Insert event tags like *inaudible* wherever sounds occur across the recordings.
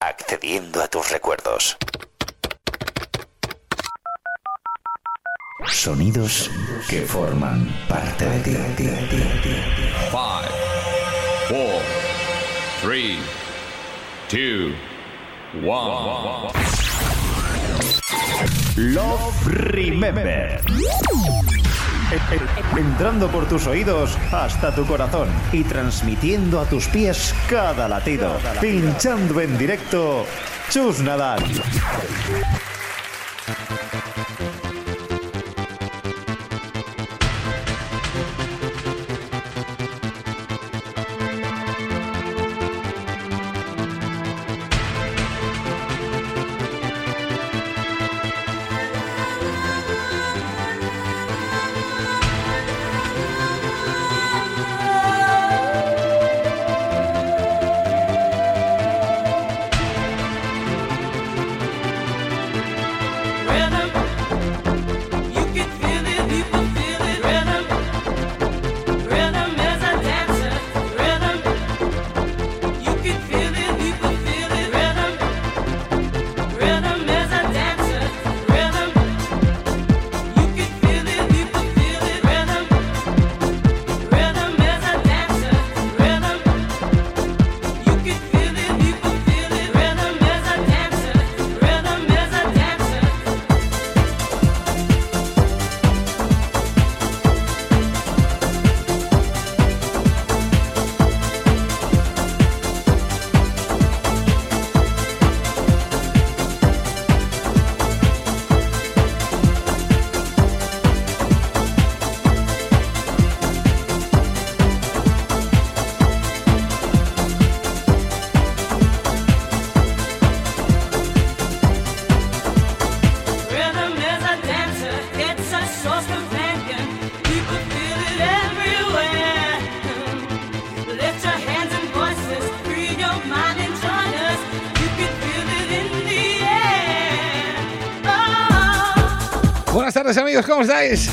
accediendo a tus recuerdos. Sonidos que forman parte de ti. 5, 4, 3, 2, 1. Love Remember. Entrando por tus oídos hasta tu corazón y transmitiendo a tus pies cada latido. Pinchando en directo, Chus Nadal. Amigos, ¿cómo estáis?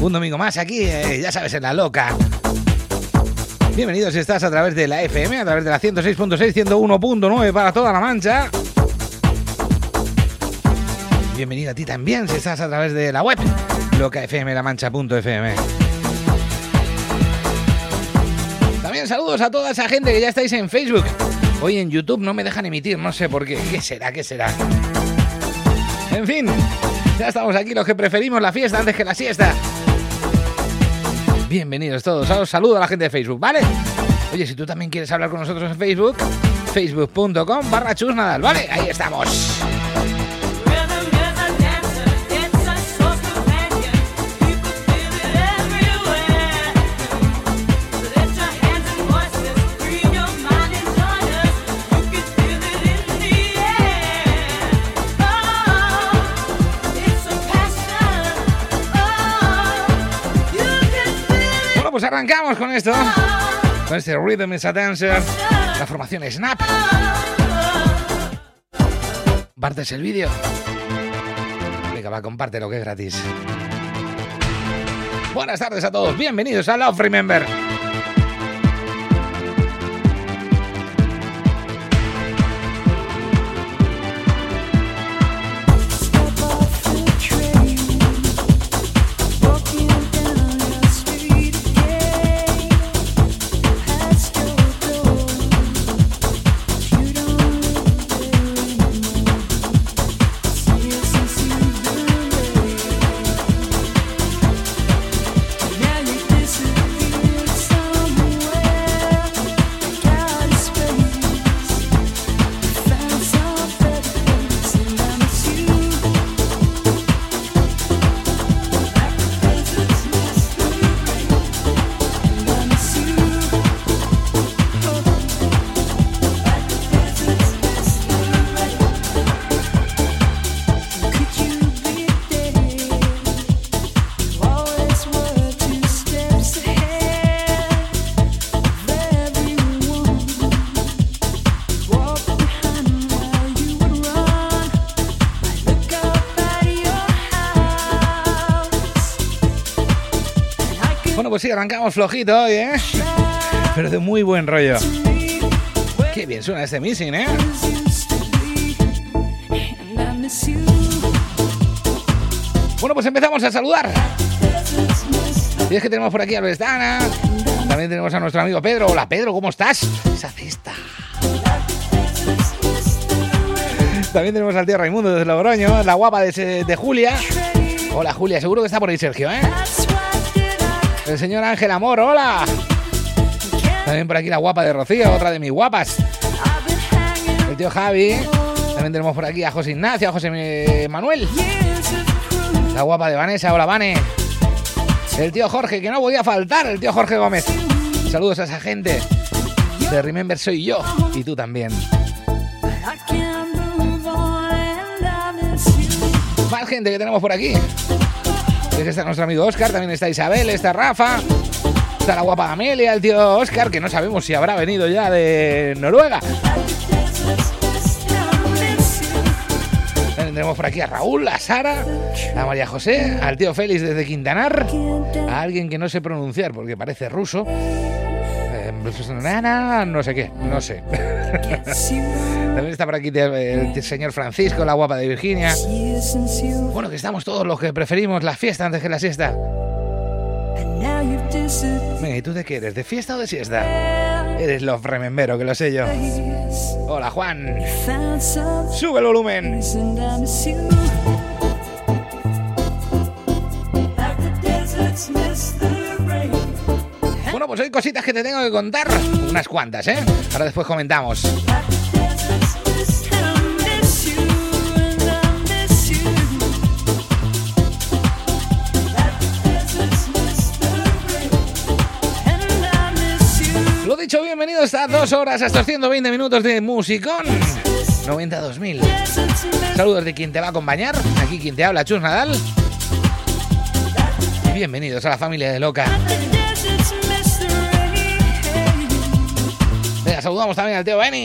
Un domingo más aquí, eh, ya sabes, en la loca. Bienvenidos si estás a través de la FM, a través de la 106.6, 101.9 para toda la mancha. Bienvenido a ti también si estás a través de la web, locafmlamancha.fm. También saludos a toda esa gente que ya estáis en Facebook. Hoy en YouTube no me dejan emitir, no sé por qué. ¿Qué será? ¿Qué será? En fin, *laughs* ya estamos aquí los que preferimos la fiesta antes que la siesta. Bienvenidos todos. Os saludo a la gente de Facebook, ¿vale? Oye, si tú también quieres hablar con nosotros en Facebook, facebook.com barra chusnadal, ¿vale? Ahí estamos. Arrancamos con esto. Con este Rhythm is a Dancer. La formación Snap. ¿Compartes el vídeo? Venga, va, compártelo que es gratis. Buenas tardes a todos. Bienvenidos a Love Remember. Arrancamos flojito hoy, ¿eh? Pero de muy buen rollo. Qué bien suena este missing, ¿eh? Bueno, pues empezamos a saludar. Y es que tenemos por aquí a Vestana. También tenemos a nuestro amigo Pedro. Hola Pedro, ¿cómo estás? Esa cesta. También tenemos al tío Raimundo desde Logroño, la guapa de, de Julia. Hola Julia, seguro que está por ahí Sergio, ¿eh? El señor Ángel Amor, hola. También por aquí la guapa de Rocío, otra de mis guapas. El tío Javi. También tenemos por aquí a José Ignacio, a José Manuel. La guapa de Vanessa, hola Vane. El tío Jorge, que no podía faltar, el tío Jorge Gómez. Saludos a esa gente. De Remember soy yo y tú también. Más gente que tenemos por aquí. Está nuestro amigo Oscar, también está Isabel, está Rafa, está la guapa Amelia, el tío Oscar, que no sabemos si habrá venido ya de Noruega. Tendremos por aquí a Raúl, a Sara, a María José, al tío Félix desde Quintanar, a alguien que no sé pronunciar porque parece ruso. Eh, no sé qué, no sé. *laughs* También está por aquí el señor Francisco, la guapa de Virginia. Bueno, que estamos todos los que preferimos la fiesta antes que la siesta. ¿y tú de qué eres? ¿De fiesta o de siesta? Eres los remembero, que lo sé yo. Hola, Juan. Sube el volumen. Bueno, pues hay cositas que te tengo que contar. Unas cuantas, ¿eh? Ahora después comentamos. Dicho, bienvenidos a dos horas, a estos 120 minutos de musicón. 92.000. Saludos de quien te va a acompañar. Aquí quien te habla, Chus Nadal. Y bienvenidos a la familia de Loca. Venga, saludamos también al tío Benny.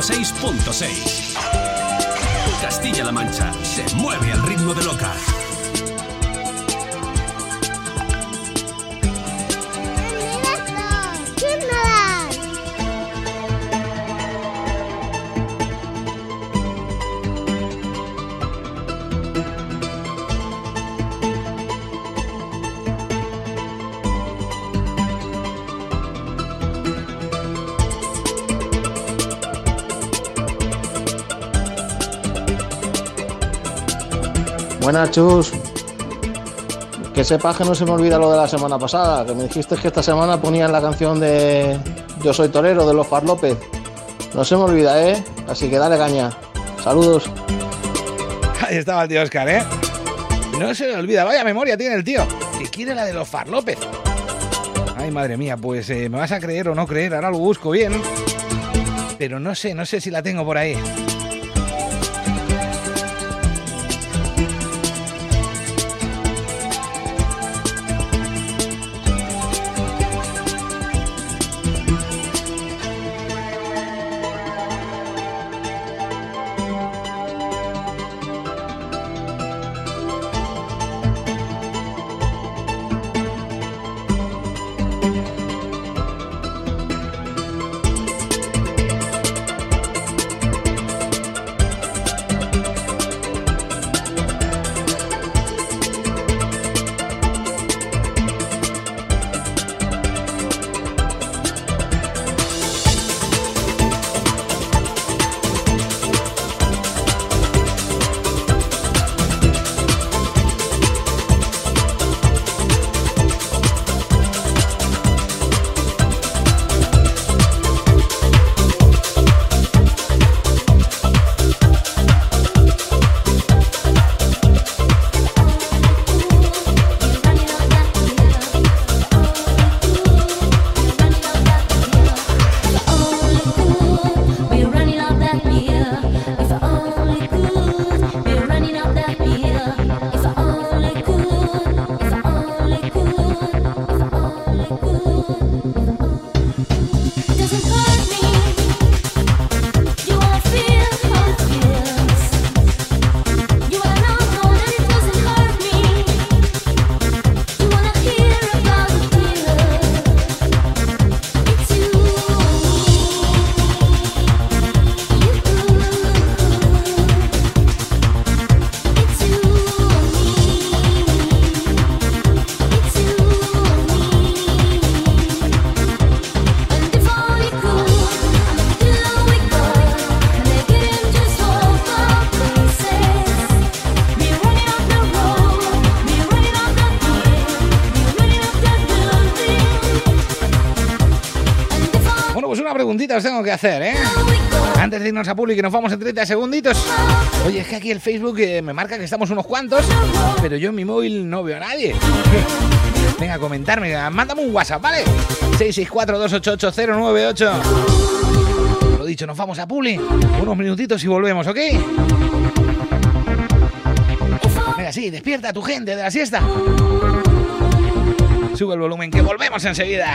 106.6. Que sepas que no se me olvida lo de la semana pasada, que me dijiste que esta semana ponían la canción de Yo soy torero de los Far López. No se me olvida, ¿eh? Así que dale caña. Saludos. *laughs* Ahí estaba el tío Oscar, ¿eh? No se me olvida, vaya memoria tiene el tío. Que quiere la de los Farlópez. Ay, madre mía, pues eh, me vas a creer o no creer, ahora lo busco bien. Pero no sé, no sé si la tengo por ahí. Tengo que hacer, ¿eh? Antes de irnos a Publi, que nos vamos en 30 segunditos. Oye, es que aquí el Facebook eh, me marca que estamos unos cuantos, pero yo en mi móvil no veo a nadie. *laughs* Venga, comentarme, mándame un WhatsApp, ¿vale? 664-288-098. Lo dicho, nos vamos a Publi. Unos minutitos y volvemos, ¿ok? Venga, sí, despierta tu gente de la siesta. Sube el volumen, que volvemos enseguida.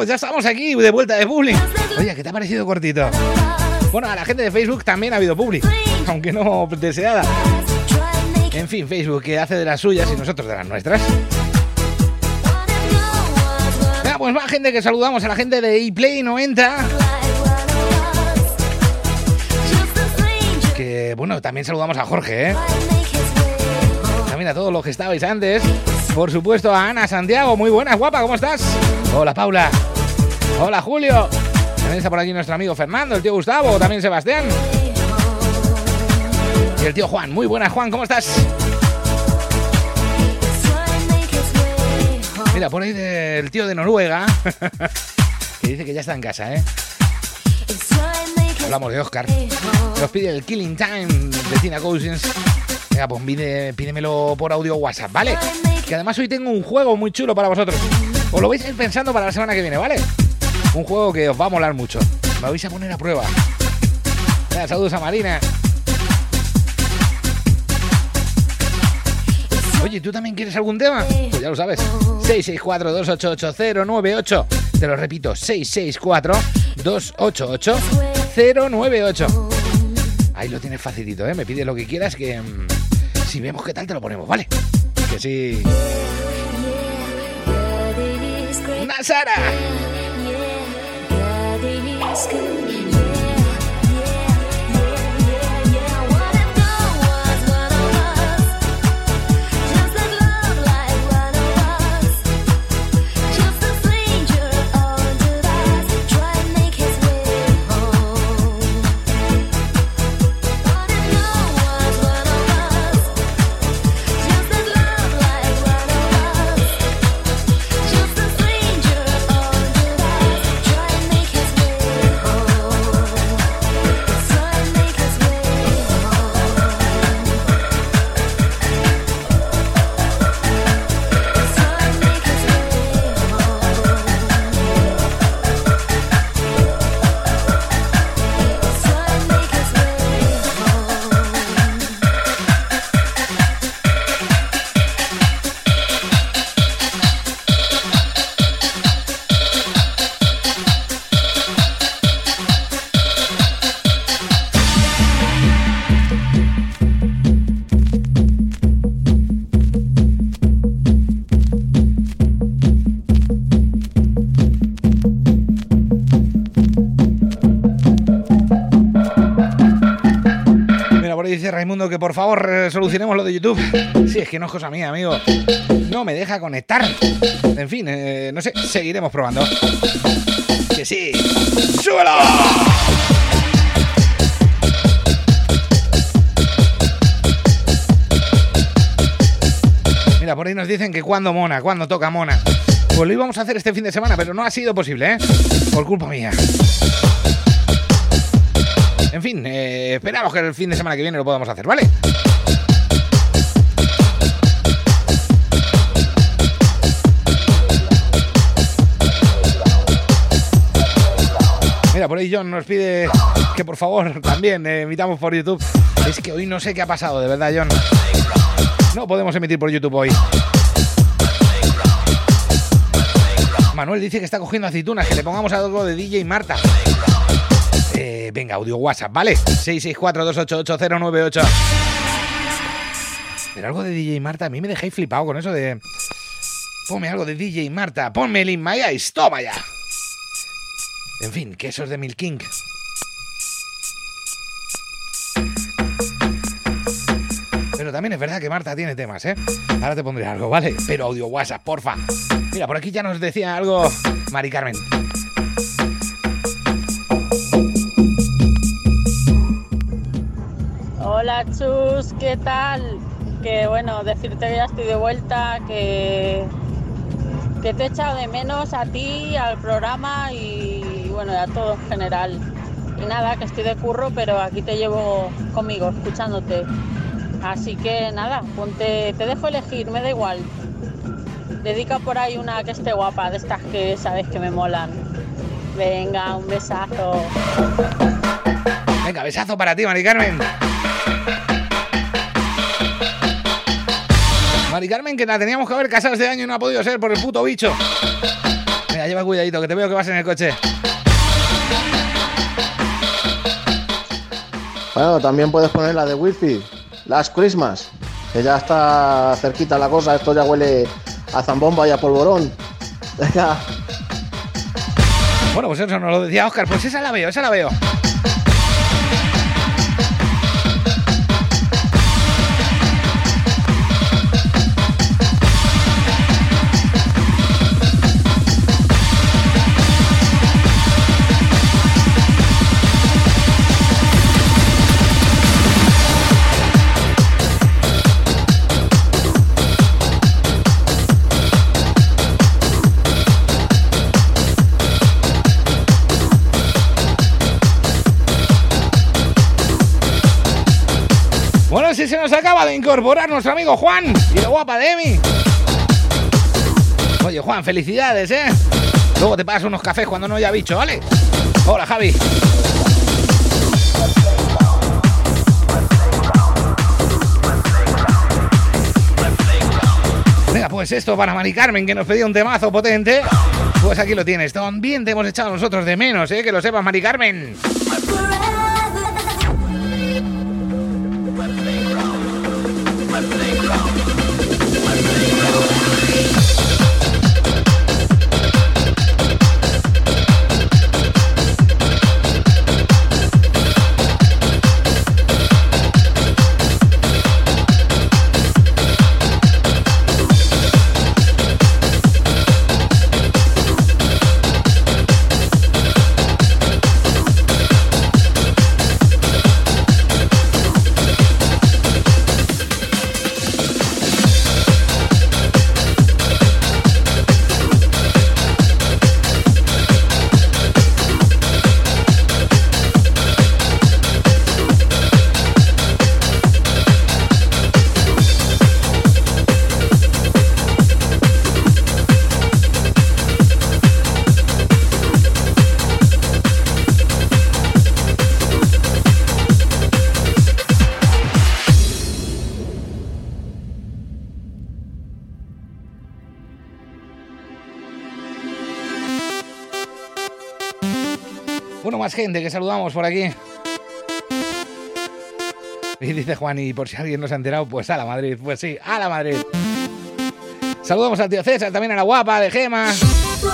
Pues ya estamos aquí de vuelta de Publi. Oye, ¿qué te ha parecido cortito? Bueno, a la gente de Facebook también ha habido Publi, aunque no deseada. En fin, Facebook que hace de las suyas y nosotros de las nuestras. Venga, pues más gente que saludamos a la gente de ePlay 90. Que bueno, también saludamos a Jorge, ¿eh? También a todos los que estabais antes. Por supuesto a Ana Santiago, muy buenas, guapa, ¿cómo estás? Hola Paula. Hola Julio. También está por aquí nuestro amigo Fernando, el tío Gustavo, también Sebastián. Y el tío Juan, muy buenas Juan, ¿cómo estás? Mira, por del tío de Noruega, *laughs* que dice que ya está en casa, ¿eh? Hablamos de Oscar. Nos pide el Killing Time de Tina Cousins. Venga, pues pídemelo por audio WhatsApp, ¿vale? Que además hoy tengo un juego muy chulo para vosotros. Os lo vais a ir pensando para la semana que viene, ¿vale? Un juego que os va a molar mucho. Me vais a poner a prueba. saludos a Marina. Oye, ¿tú también quieres algún tema? Pues ya lo sabes. 664-288-098. Te lo repito, 664-288-098. Ahí lo tienes facilito, ¿eh? Me pides lo que quieras que... Mm, si vemos qué tal te lo ponemos, ¿vale? Que sí. Nazara. asking Raimundo que por favor eh, solucionemos lo de YouTube. Sí, es que no es cosa mía, amigo. No me deja conectar. En fin, eh, no sé, seguiremos probando. Que sí. ¡Súbelo! Mira, por ahí nos dicen que cuando mona, cuando toca mona. Pues lo íbamos a hacer este fin de semana, pero no ha sido posible, ¿eh? Por culpa mía. En fin, eh, esperamos que el fin de semana que viene lo podamos hacer, ¿vale? Mira, por ahí John nos pide que por favor también eh, emitamos por YouTube. Es que hoy no sé qué ha pasado, de verdad, John. No podemos emitir por YouTube hoy. Manuel dice que está cogiendo aceitunas, que le pongamos algo de DJ Marta. Eh, venga, audio WhatsApp, ¿vale? 664-288-098. Pero algo de DJ Marta, a mí me dejáis flipado con eso de... Ponme algo de DJ Marta, ponme el In My Eyes, toma ya. En fin, quesos de Milk King. Pero también es verdad que Marta tiene temas, ¿eh? Ahora te pondré algo, ¿vale? Pero audio WhatsApp, porfa. Mira, por aquí ya nos decía algo Mari Carmen. Hola Chus, ¿qué tal? Que bueno, decirte que ya estoy de vuelta, que, que te he echado de menos a ti, al programa y bueno, a todo en general. Y nada, que estoy de curro, pero aquí te llevo conmigo, escuchándote. Así que nada, ponte, te dejo elegir, me da igual. Dedica por ahí una que esté guapa, de estas que sabes que me molan. Venga, un besazo. Venga, besazo para ti, Mari Carmen. Mari Carmen, que la teníamos que haber casado este año y no ha podido ser por el puto bicho. Venga, lleva cuidadito, que te veo que vas en el coche. Bueno, también puedes poner la de Wi-Fi, Last Christmas, que ya está cerquita la cosa, esto ya huele a zambomba y a polvorón. Venga, Bueno, pues eso nos lo decía Oscar. Pues esa la veo, esa la veo. Si se nos acaba de incorporar nuestro amigo Juan y la guapa de Emi. Oye, Juan, felicidades, ¿eh? Luego te pagas unos cafés cuando no haya bicho, ¿vale? Hola, Javi. Venga, pues esto para Mari Carmen, que nos pedía un temazo potente. Pues aquí lo tienes. También te hemos echado nosotros de menos, ¿eh? Que lo sepas, Mari Carmen. Bueno, más gente que saludamos por aquí. Y dice Juan, y por si alguien no se ha enterado, pues a la Madrid. Pues sí, a la Madrid. Saludamos al tío César, también a la guapa de Gema.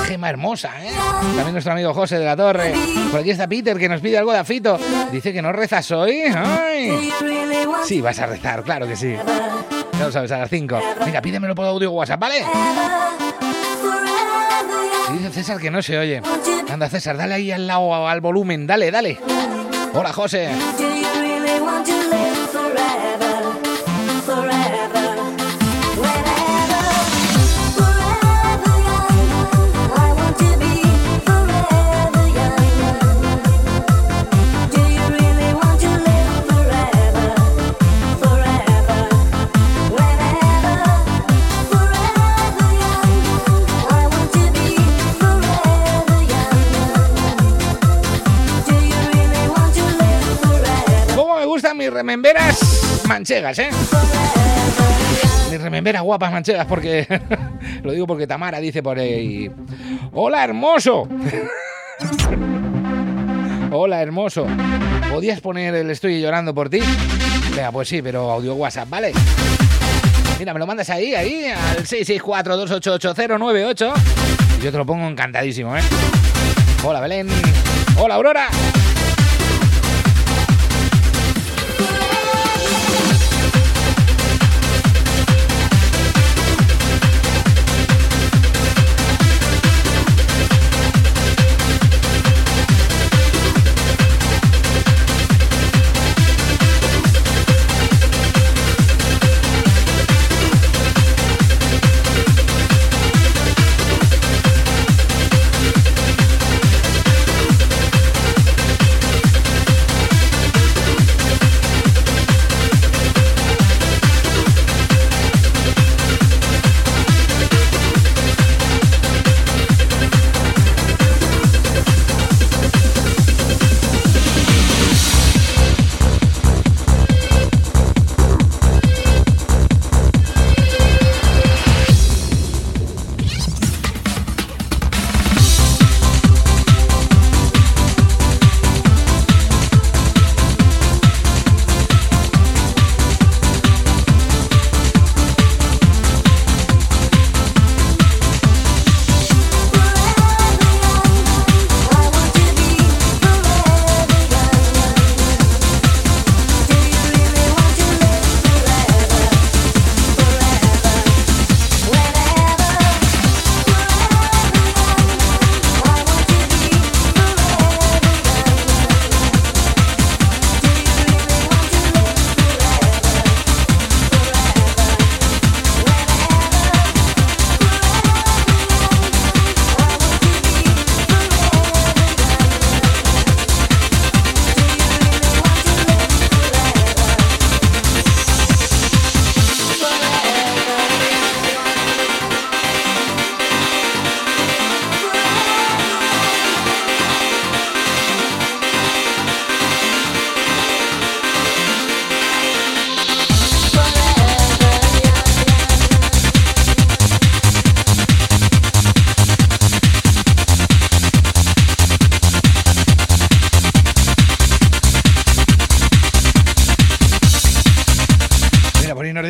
Gema hermosa, ¿eh? También nuestro amigo José de la Torre. Por aquí está Peter, que nos pide algo de afito. Dice que no rezas hoy. Sí, vas a rezar, claro que sí. Ya lo sabes, a las 5. Venga, pídemelo por audio WhatsApp, ¿vale? Y dice César que no se oye. Anda, César, dale ahí al lado al volumen, dale, dale. Hola, José. Rememberas manchegas, eh? Mis rememberas guapas manchegas, porque. *laughs* lo digo porque Tamara dice por ahí. ¡Hola, hermoso! *laughs* Hola, hermoso. ¿Podías poner el Estoy llorando por ti? Venga, pues sí, pero audio WhatsApp, ¿vale? Mira, me lo mandas ahí, ahí, al 664-288-098. Y yo te lo pongo encantadísimo, ¿eh? Hola, Belén. Hola, Aurora.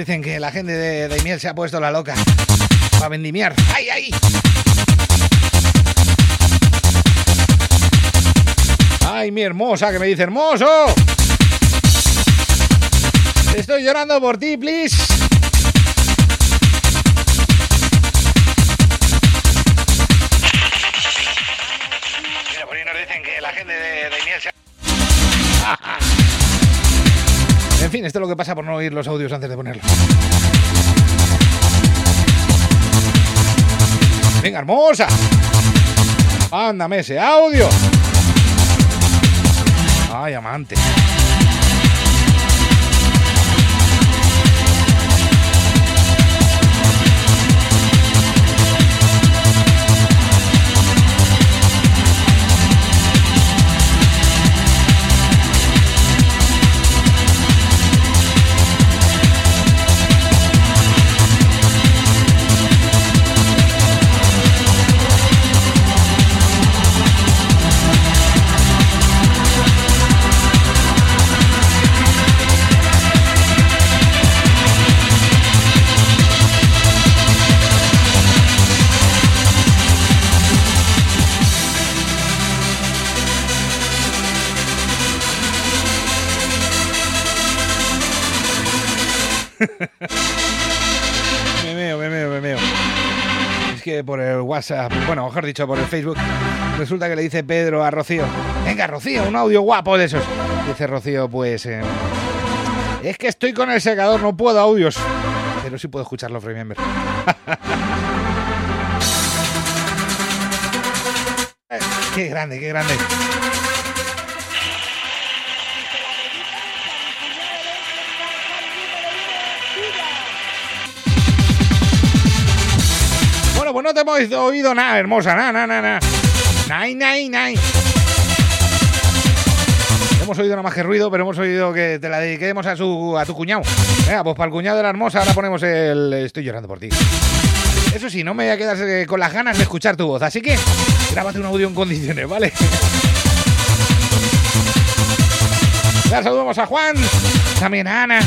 Dicen que la gente de Daimiel se ha puesto la loca. Para vendimiar. ¡Ay, ay! ¡Ay, mi hermosa! Que me dice hermoso. Estoy llorando por ti, please. En fin, esto es lo que pasa por no oír los audios antes de ponerlos. Venga, hermosa. Mándame ese audio. Ay, amante. *laughs* Es que por el WhatsApp, bueno, mejor dicho, por el Facebook, resulta que le dice Pedro a Rocío, venga Rocío, un audio guapo de esos. Dice Rocío, pues... eh, es que estoy con el secador, no puedo audios. Pero sí puedo escucharlo, Remember. *laughs* qué grande, qué grande. Pues no te hemos oído nada, hermosa, nada, nada, nada. Nai, nai, nai. Hemos oído nada más que ruido, pero hemos oído que te la dediquemos a, su, a tu cuñado. Venga, pues para el cuñado de la hermosa ahora ponemos el Estoy llorando por ti. Eso sí, no me voy a quedar con las ganas de escuchar tu voz, así que grábate un audio en condiciones, ¿vale? Ya saludamos a Juan, también a Ana.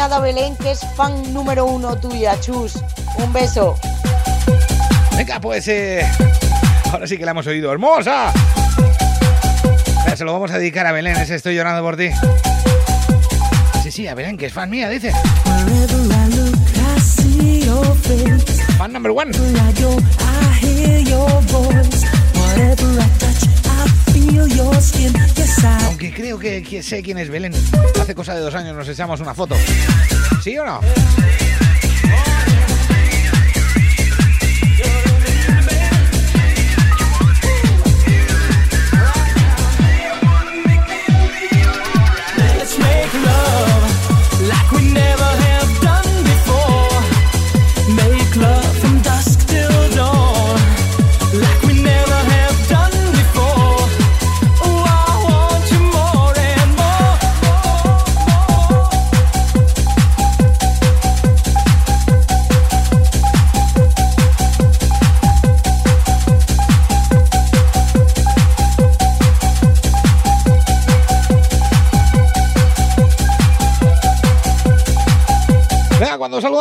Cuñada Belén, que es fan número uno tuya, Chus. Un beso. Venga, pues eh, ahora sí que la hemos oído. ¡Hermosa! Se lo vamos a dedicar a Belén, ese estoy llorando por ti. Sí, sí, a Belén, que es fan mía, dice. Fan number one. Aunque creo que, que sé quién es Belén. Hace cosa de dos años nos echamos una foto. ¿Sí o no?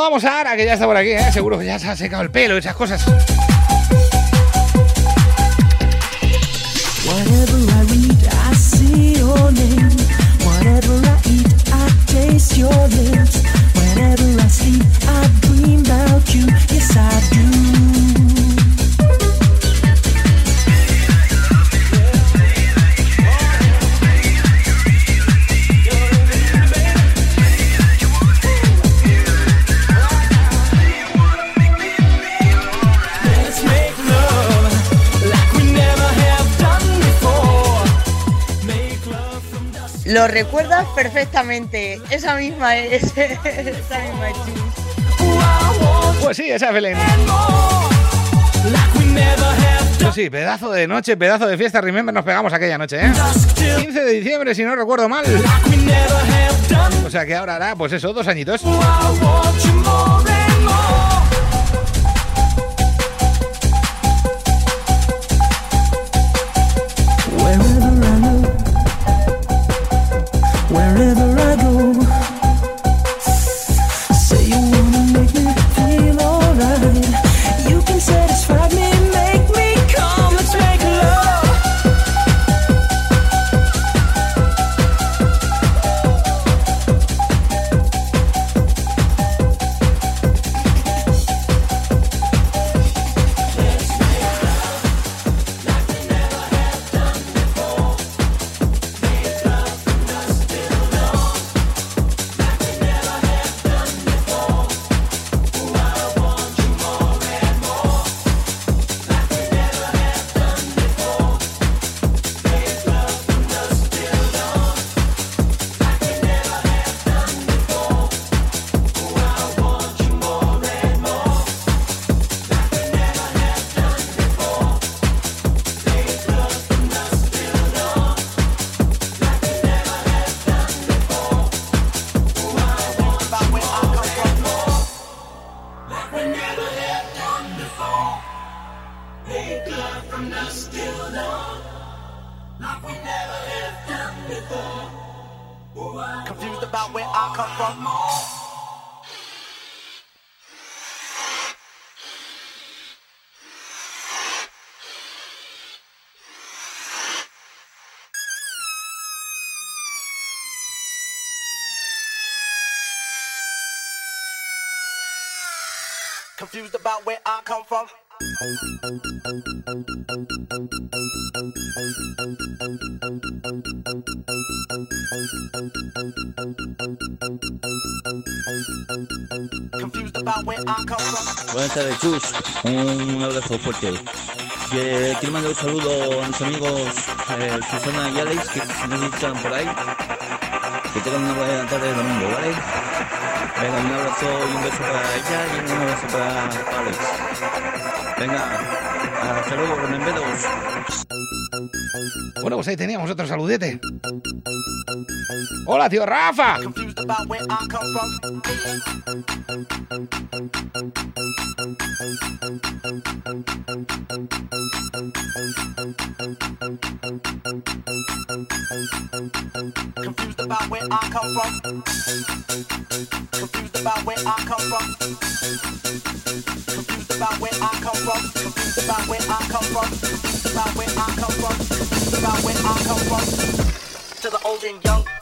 Saludamos a Ara, que ya está por aquí, ¿eh? seguro que ya se ha secado el pelo esas cosas. Lo recuerdas perfectamente. Esa misma es. *laughs* Esa misma es. Pues sí, esa es Belén. Pues sí, pedazo de noche, pedazo de fiesta, remember, nos pegamos aquella noche, ¿eh? 15 de diciembre, si no recuerdo mal. O sea que ahora hará, pues eso, dos añitos. Un abrazo fuerte. Que quiero mandar un saludo a mis amigos eh, Susana y Alex que nos escuchan por ahí. Que tengan una buena tarde de domingo, ¿vale? Venga, un abrazo y un beso para ella y un abrazo para Alex. Venga, hasta luego, rememberos. Bueno, pues ahí teníamos otro saludete. Hola, tío Rafa. Confused about where I come from. Confused about where I come from. Confused about where I come from. Confused about where I come from. Confused about where I come from. Confused about where I come from. To the old and young.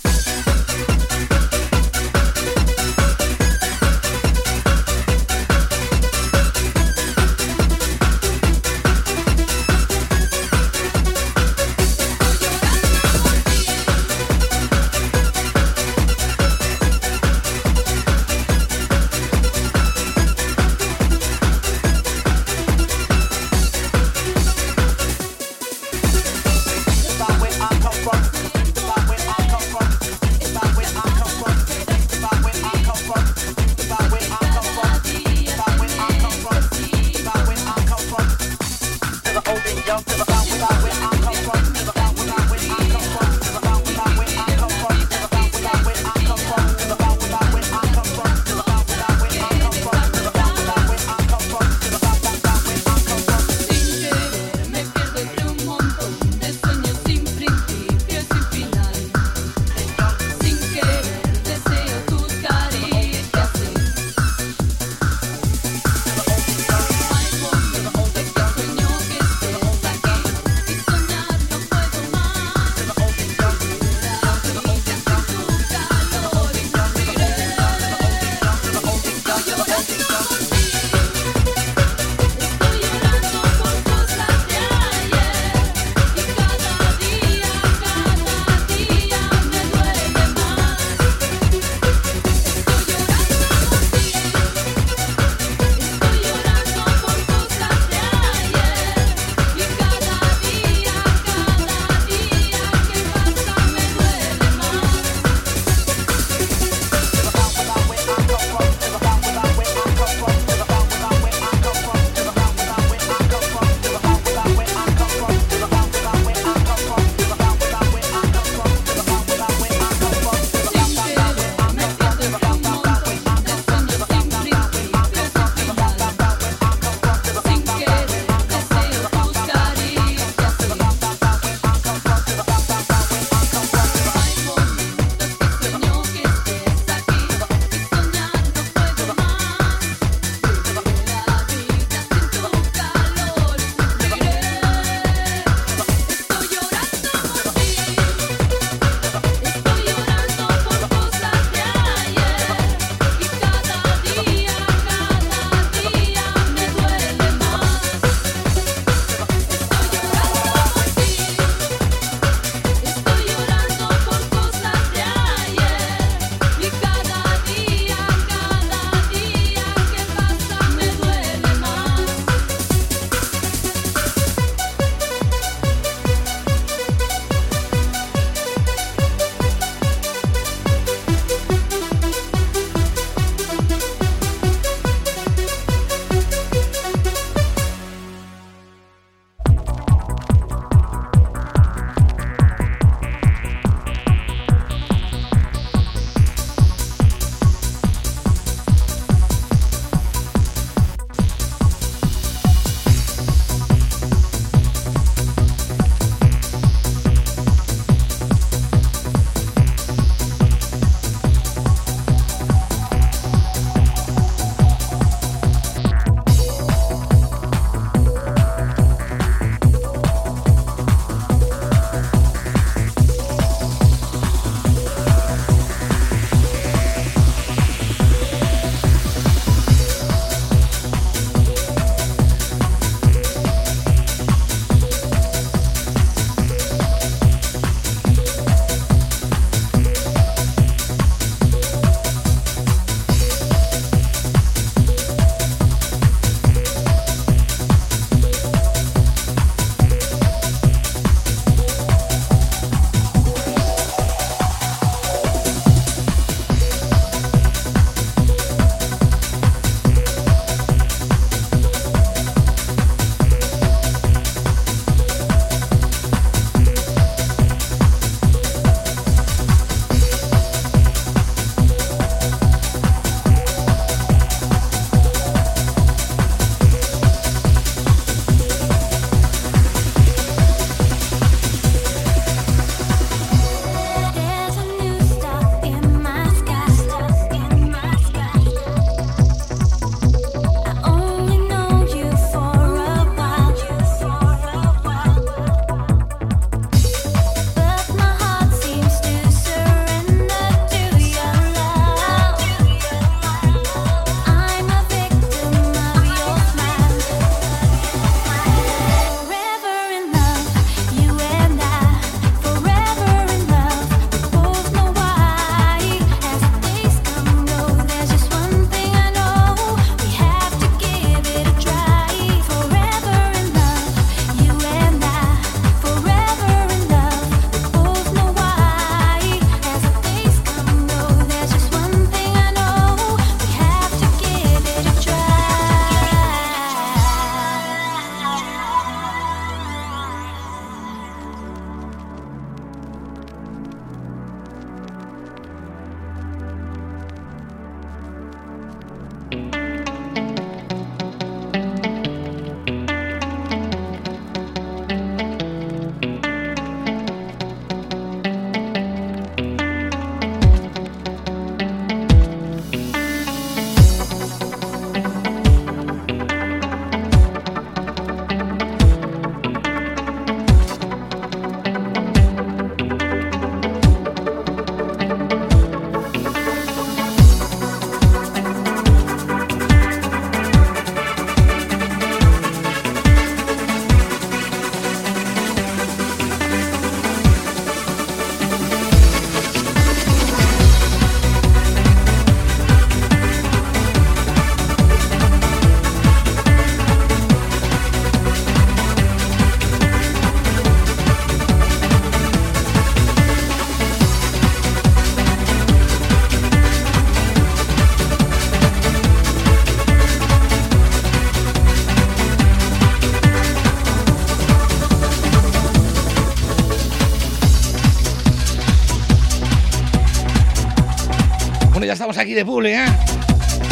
Aquí de pule, ¿eh?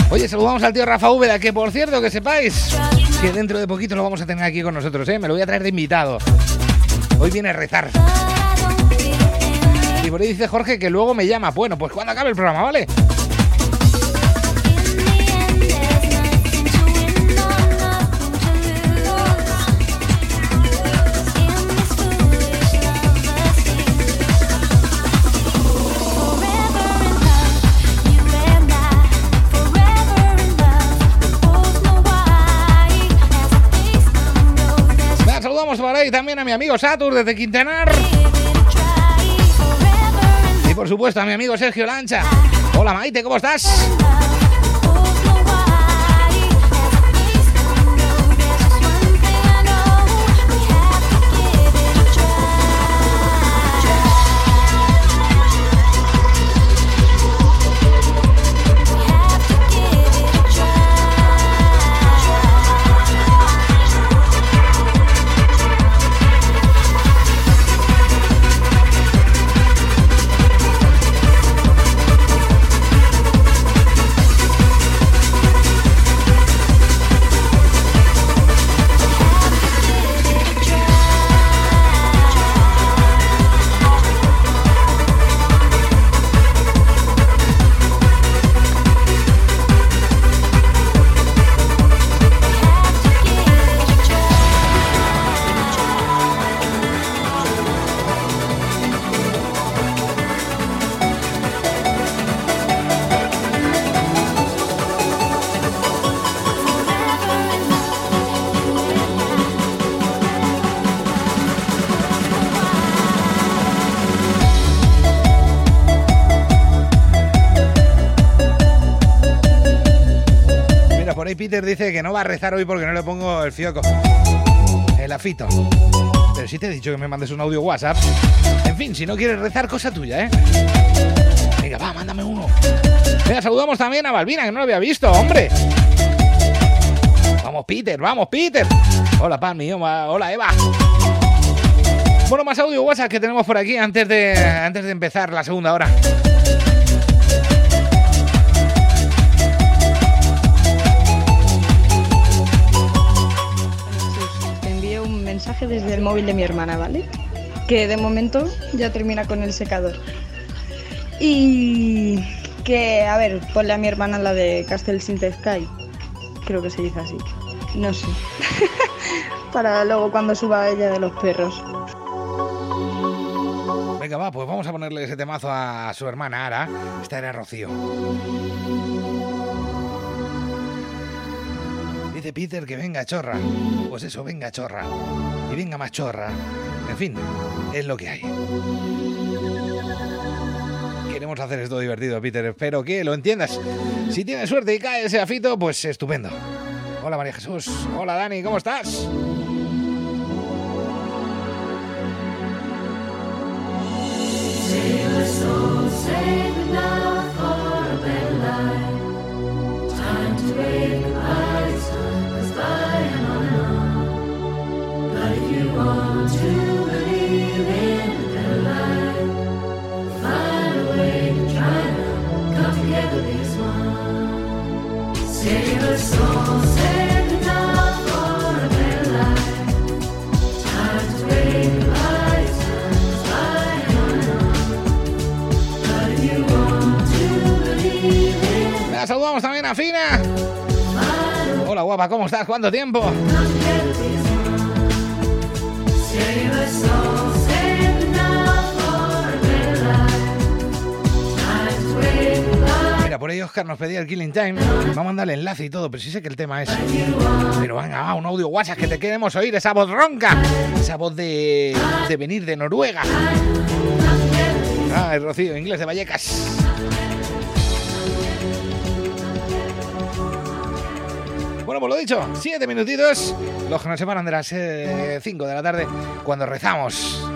Oye, saludamos al tío Rafa Úbeda, que por cierto, que sepáis que dentro de poquito lo vamos a tener aquí con nosotros, ¿eh? Me lo voy a traer de invitado. Hoy viene a rezar. Y por ahí dice Jorge que luego me llama. Bueno, pues cuando acabe el programa, ¿vale? También a mi amigo Satur desde Quintanar. Y por supuesto a mi amigo Sergio Lancha. Hola Maite, ¿cómo estás? Peter dice que no va a rezar hoy porque no le pongo el fioco. El afito. Pero sí te he dicho que me mandes un audio WhatsApp. En fin, si no quieres rezar, cosa tuya, ¿eh? Venga, va, mándame uno. Venga, saludamos también a Balbina, que no lo había visto, hombre. Vamos, Peter, vamos, Peter. Hola, Pan mío, hola, Eva. Bueno, más audio WhatsApp que tenemos por aquí antes de, antes de empezar la segunda hora. Móvil de mi hermana, ¿vale? Que de momento ya termina con el secador. Y que, a ver, ponle a mi hermana la de Castle Sinte Sky. Creo que se dice así. No sé. *laughs* Para luego cuando suba ella de los perros. Venga, va, pues vamos a ponerle ese temazo a su hermana Ara. Esta era Rocío. Peter que venga chorra. Pues eso, venga chorra. Y venga más chorra. En fin, es lo que hay. Queremos hacer esto divertido, Peter. Espero que lo entiendas. Si tienes suerte y cae ese afito, pues estupendo. Hola María Jesús. Hola Dani, ¿cómo estás? Save saludamos también a Fina. Hola guapa, ¿cómo estás? ¿Cuánto tiempo? Mira, por ahí Oscar nos pedía el Killing Time. Va a mandar el enlace y todo, pero sí sé que el tema es. Pero venga, un audio WhatsApp que te queremos oír, esa voz ronca. Esa voz de, de venir de Noruega. Ah, el Rocío, inglés de Vallecas. Bueno, pues lo dicho, siete minutitos, los que nos separan de las 5 de la tarde, cuando rezamos.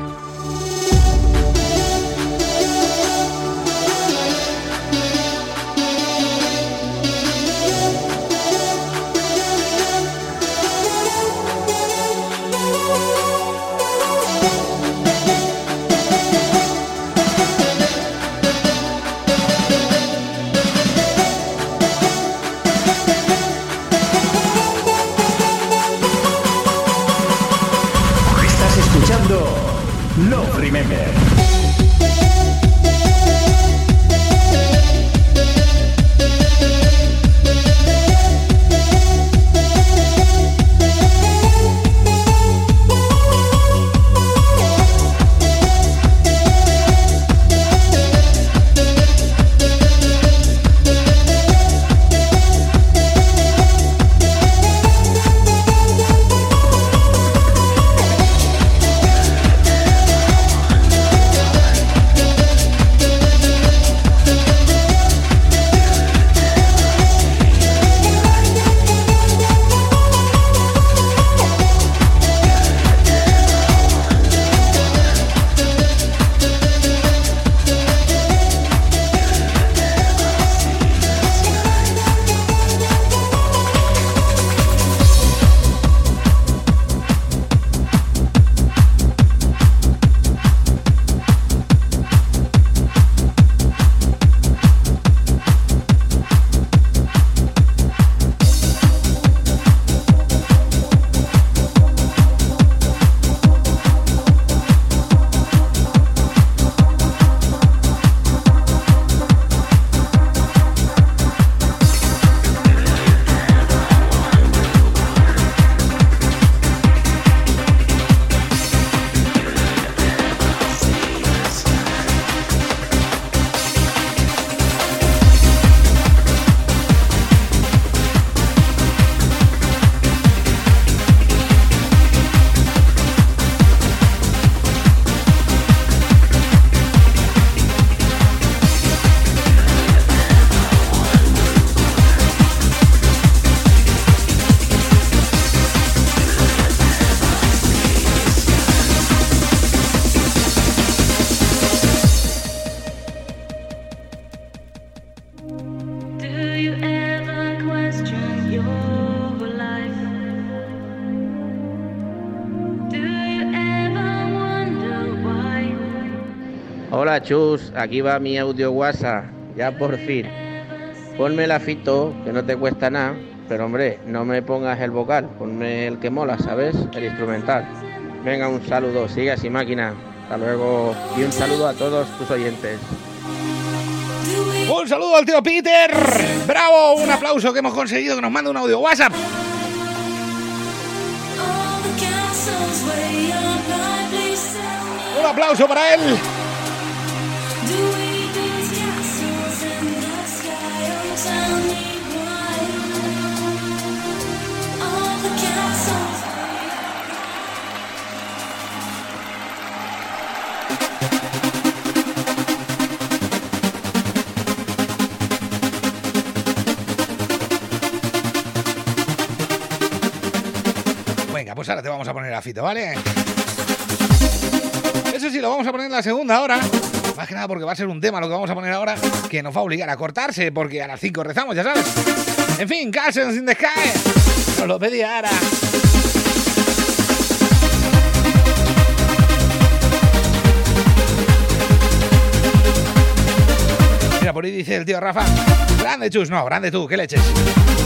Chus, aquí va mi audio WhatsApp, ya por fin. Ponme la fito, que no te cuesta nada, pero hombre, no me pongas el vocal, ponme el que mola, ¿sabes? El instrumental. Venga, un saludo, sigue así máquina. Hasta luego y un saludo a todos tus oyentes. Un saludo al tío Peter. Bravo, un aplauso que hemos conseguido que nos manda un audio WhatsApp. Un aplauso para él. Pues ahora te vamos a poner a Fito, ¿vale? Eso sí, lo vamos a poner en la segunda hora. Más que nada porque va a ser un tema lo que vamos a poner ahora que nos va a obligar a cortarse porque a las 5 rezamos, ya sabes. En fin, Castles in the Sky. Nos lo pedí ahora. Mira, por ahí dice el tío Rafa. Grande, chus. No, grande tú, qué leches.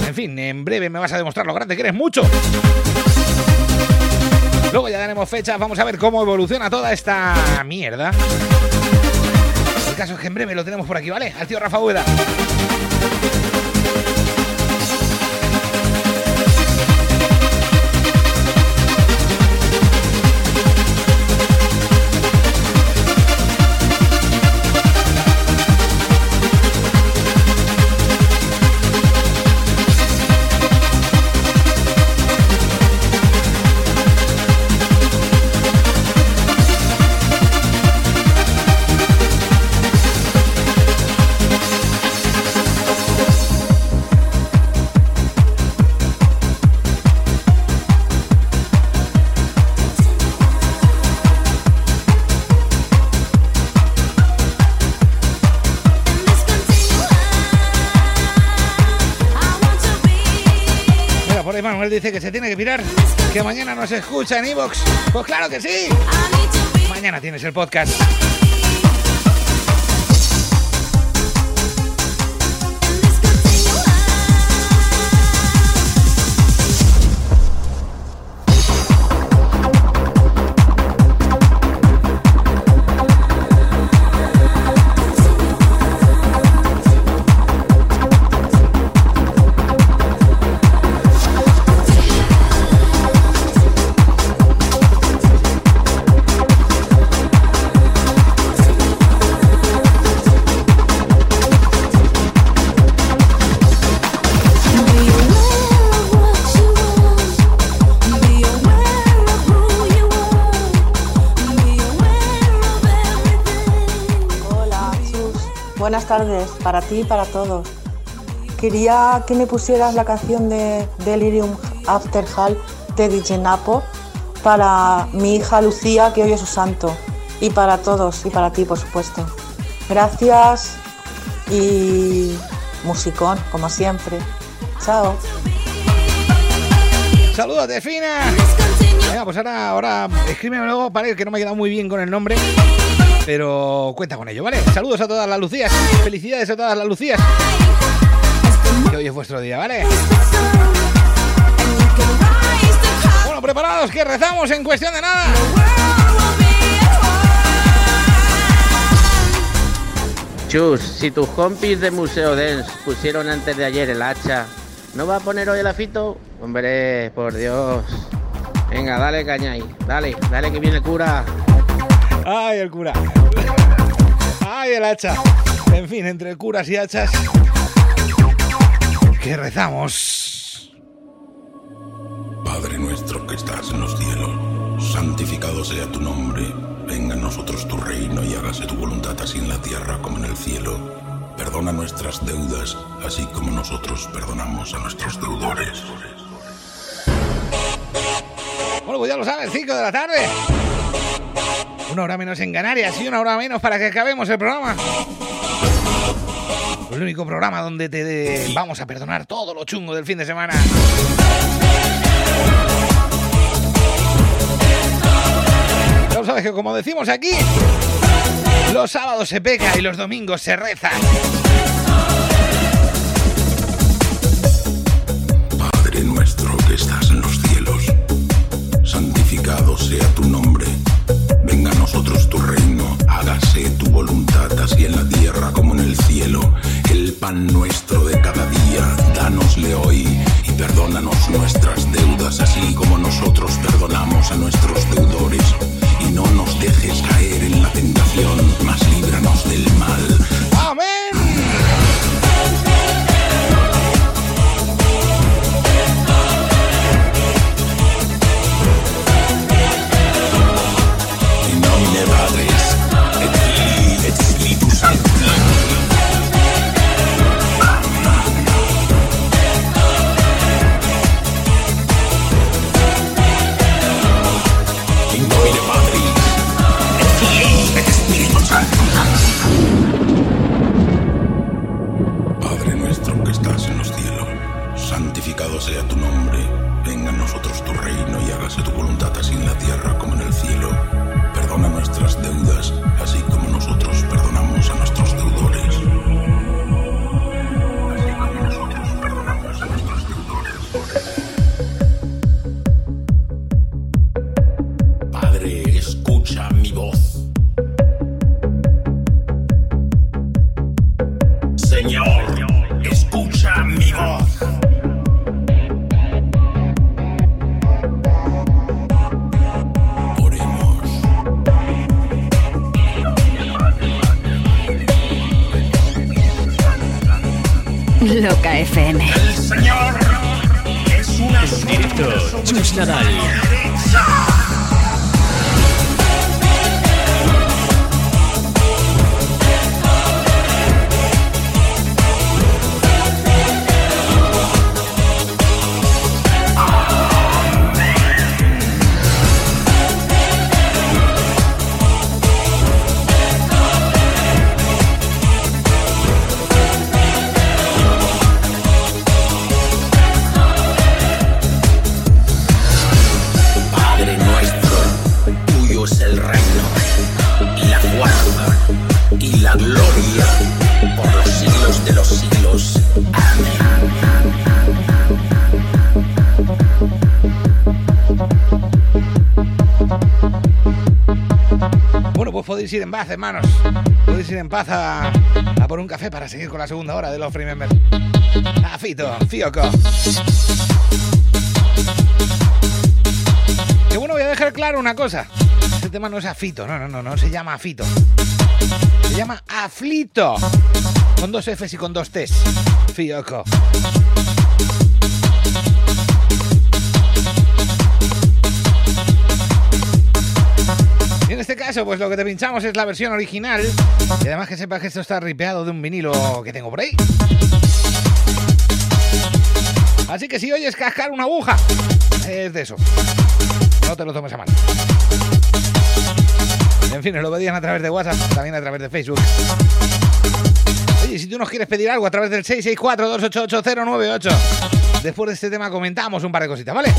En fin, en breve me vas a demostrar lo grande que eres mucho. Luego ya daremos fechas, vamos a ver cómo evoluciona toda esta mierda. El caso es que en breve lo tenemos por aquí, ¿vale? Al tío Rafa Ueda. Manuel dice que se tiene que pirar, que mañana nos escucha en Evox. Pues claro que sí. Mañana tienes el podcast. Buenas tardes para ti y para todos. Quería que me pusieras la canción de Delirium After Hall de DJ para mi hija Lucía, que hoy es su santo, y para todos, y para ti, por supuesto. Gracias y musicón, como siempre. Chao. Saludos de Fina. Venga, pues ahora, ahora escríbeme luego, vale, que no me ha quedado muy bien con el nombre. Pero cuenta con ello, ¿vale? Saludos a todas las Lucías. Felicidades a todas las Lucías. Que hoy es vuestro día, ¿vale? Bueno, preparados, que rezamos en cuestión de nada. Chus, si tus compis de Museo Dance pusieron antes de ayer el hacha, ¿no va a poner hoy el afito? Hombre, por Dios. Venga, dale caña ahí. Dale, dale que viene el cura. Ay, el cura. Ay, el hacha. En fin, entre curas y hachas. Que rezamos. Padre nuestro que estás en los cielos, santificado sea tu nombre. Venga a nosotros tu reino y hágase tu voluntad así en la tierra como en el cielo. Perdona nuestras deudas, así como nosotros perdonamos a nuestros deudores. Bueno, pues ya lo sabes, 5 de la tarde. Una hora menos en Canarias y una hora menos para que acabemos el programa. El único programa donde te vamos a perdonar todo lo chungo del fin de semana. Lo sabes que como decimos aquí, los sábados se peca y los domingos se reza. Padre nuestro que estás en los cielos, santificado sea tu nombre. Tu reino, hágase tu voluntad así en la tierra como en el cielo. El pan nuestro de cada día, dánosle hoy y perdónanos nuestras deudas así como nosotros perdonamos a nuestros deudores. Y no nos dejes caer en la tentación, mas líbranos del mal. ¡Amén! Podéis ir en paz, hermanos. Podéis ir en paz a, por un café para seguir con la segunda hora de los Free Members. A Fito, Fioco. Que bueno, voy a dejar claro una cosa. Este tema no es afito, no, no, no, no se llama afito. Se llama aflito. Con dos Fs y con dos Ts. Fioco. Caso, pues lo que te pinchamos es la versión original. Y además que sepas que esto está ripeado de un vinilo que tengo por ahí. Así que si oyes cascar una aguja, es de eso. No te lo tomes a mal. En fin, nos lo pedían a través de WhatsApp, también a través de Facebook. Oye, si tú nos quieres pedir algo a través del 664-288-098, después de este tema comentamos un par de cositas, ¿vale?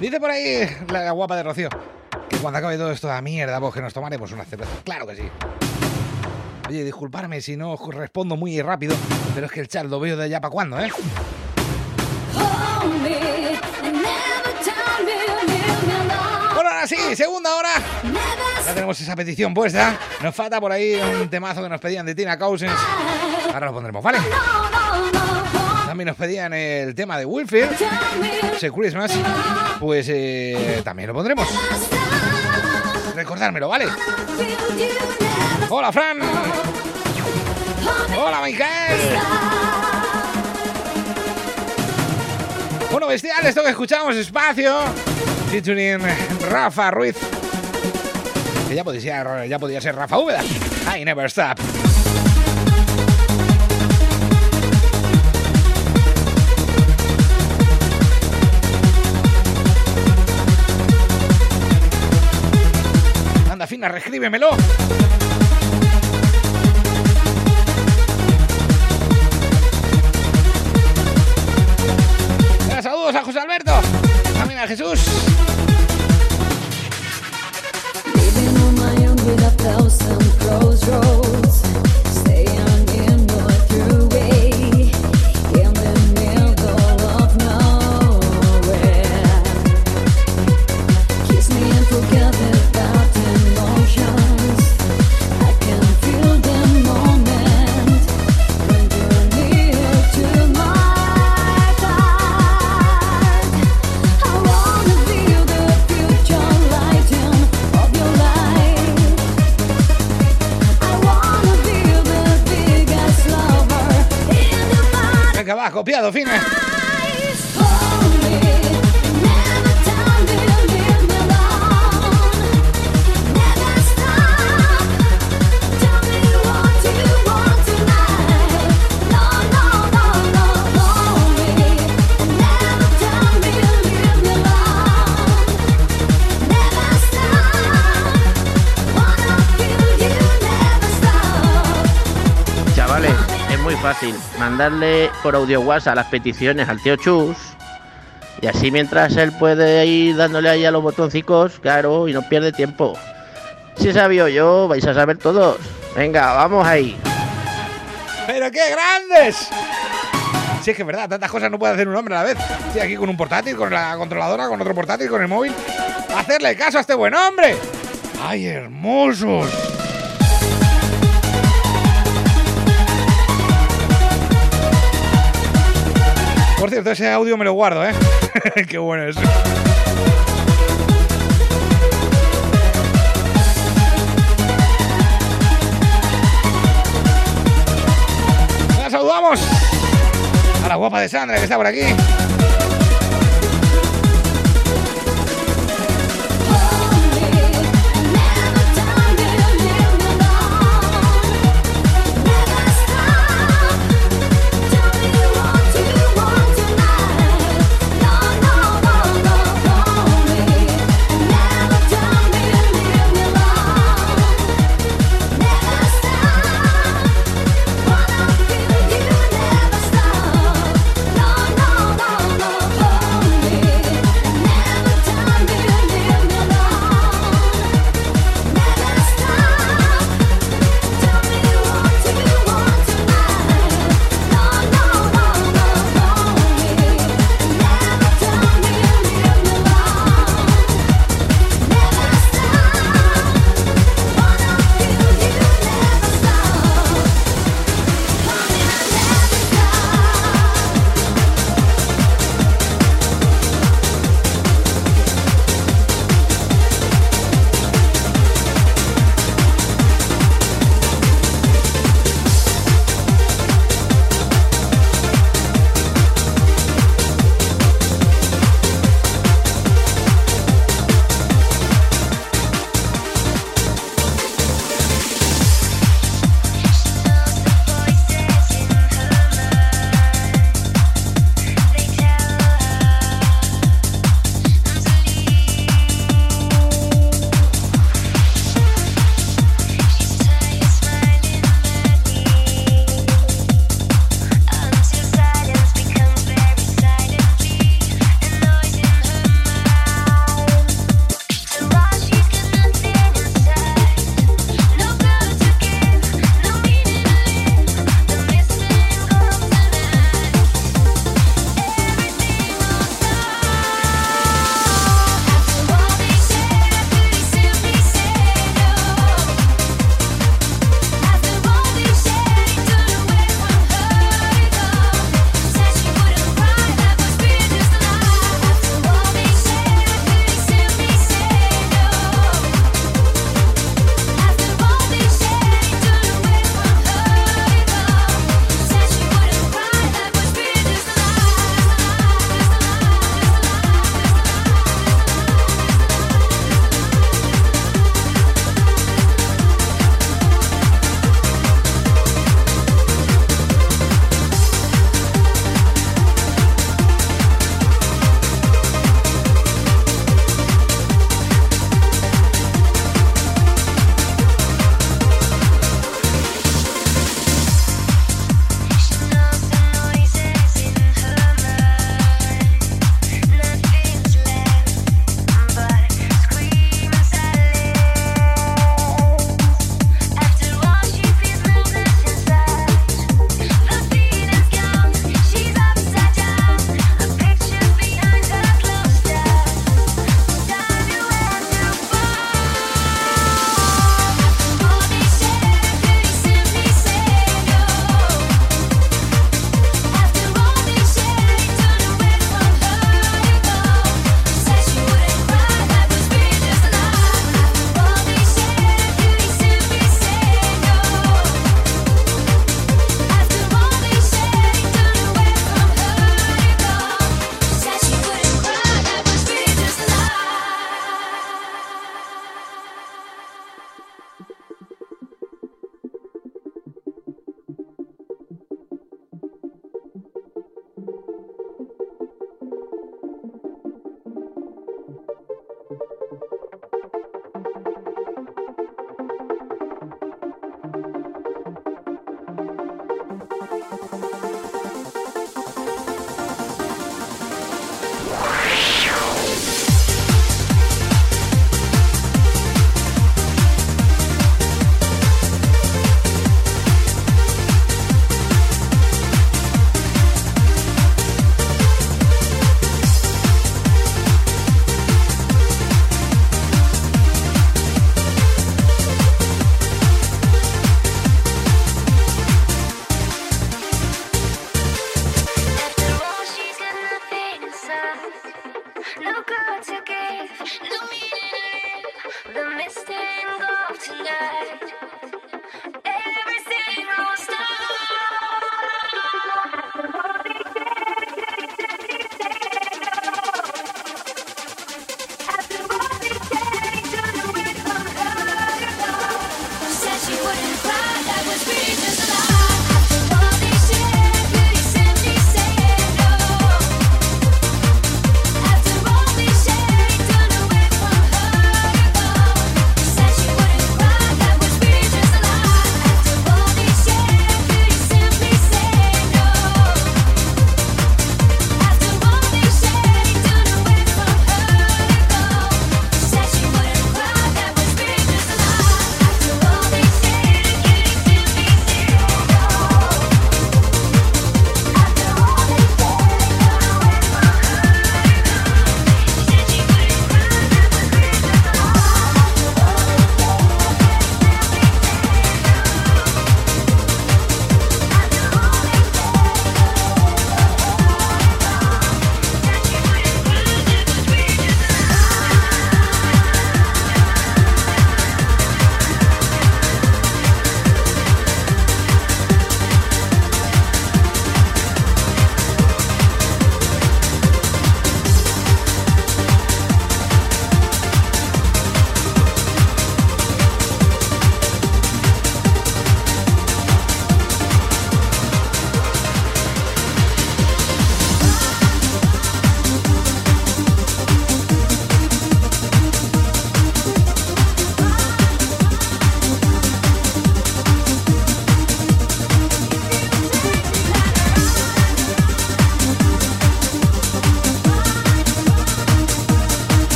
Dice por ahí la guapa de Rocío. Que cuando acabe todo esto de mierda, pues que nos tomaremos una cerveza. Claro que sí. Oye, disculparme si no respondo muy rápido, pero es que el chat lo veo de allá para cuándo, ¿eh? Bueno, ahora sí, segunda hora. Ya tenemos esa petición puesta. Nos falta por ahí un temazo que nos pedían de Tina Cousins. Ahora lo pondremos, ¿vale? También nos pedían el tema de Wilfield, ese Christmas. Pues eh, también lo pondremos. Recordármelo, ¿vale? Hola, Fran. Hola, Michael. Bueno, bestial, esto que escuchamos, espacio. Featuring Rafa Ruiz. Que ya podía ser, ya podía ser Rafa Úbeda. I never stop. Reescríbemelo. Saludos a José Alberto. También a Jesús. Copiado, fine. Mandarle por audio WhatsApp las peticiones al tío Chus. Y así mientras él puede ir dándole ahí a los botoncicos, claro, y no pierde tiempo. Si sabía yo, vais a saber todos. Venga, vamos ahí. ¡Pero qué grandes! Si es que es verdad, tantas cosas no puede hacer un hombre a la vez. Estoy aquí con un portátil, con la controladora, con otro portátil, con el móvil. ¡Hacerle caso a este buen hombre! ¡Ay, hermosos! Por cierto, ese audio me lo guardo, ¿eh? *laughs* qué bueno es. La saludamos a la guapa de Sandra que está por aquí.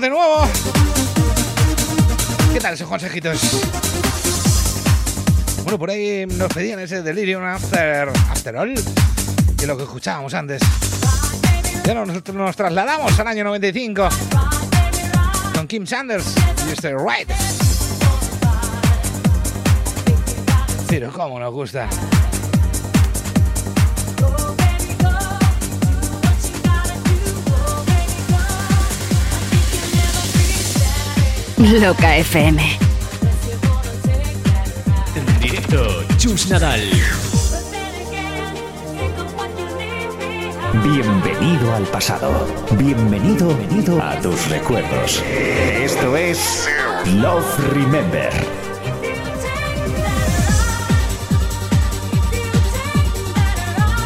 De nuevo. ¿Qué tal esos consejitos? Bueno, por ahí nos pedían ese Delirium After, after All, que lo que escuchábamos antes. Ya nos, nos trasladamos al año 95 con Kim Sanders y este Right. Pero cómo nos gusta. Loca FM. En directo, Chus Nadal. Bienvenido al pasado. Bienvenido, bienvenido a tus recuerdos. Esto es Love Remember.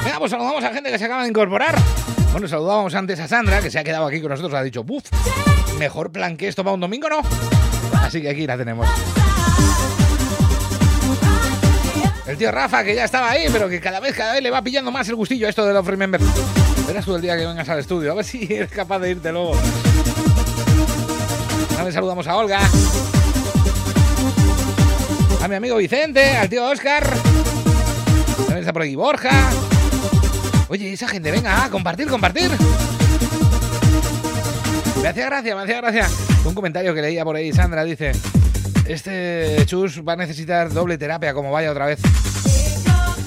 Venga, pues saludamos a gente que se acaba de incorporar. Bueno, saludábamos antes a Sandra, que se ha quedado aquí con nosotros, ha dicho, ¡buf! Mejor plan que esto para un domingo, ¿no? Así que aquí la tenemos. El tío Rafa, que ya estaba ahí, pero que cada vez, cada vez le va pillando más el gustillo a esto de Love Remember. Verás tú el día que vengas al estudio, a ver si eres capaz de irte luego. También saludamos a Olga. A mi amigo Vicente, al tío Oscar. También está por aquí Borja. Oye, esa gente, venga, a compartir, compartir. Me hacía gracia, me hacía gracia. Un comentario que leía por ahí, Sandra dice: Este Chus va a necesitar doble terapia como vaya otra vez.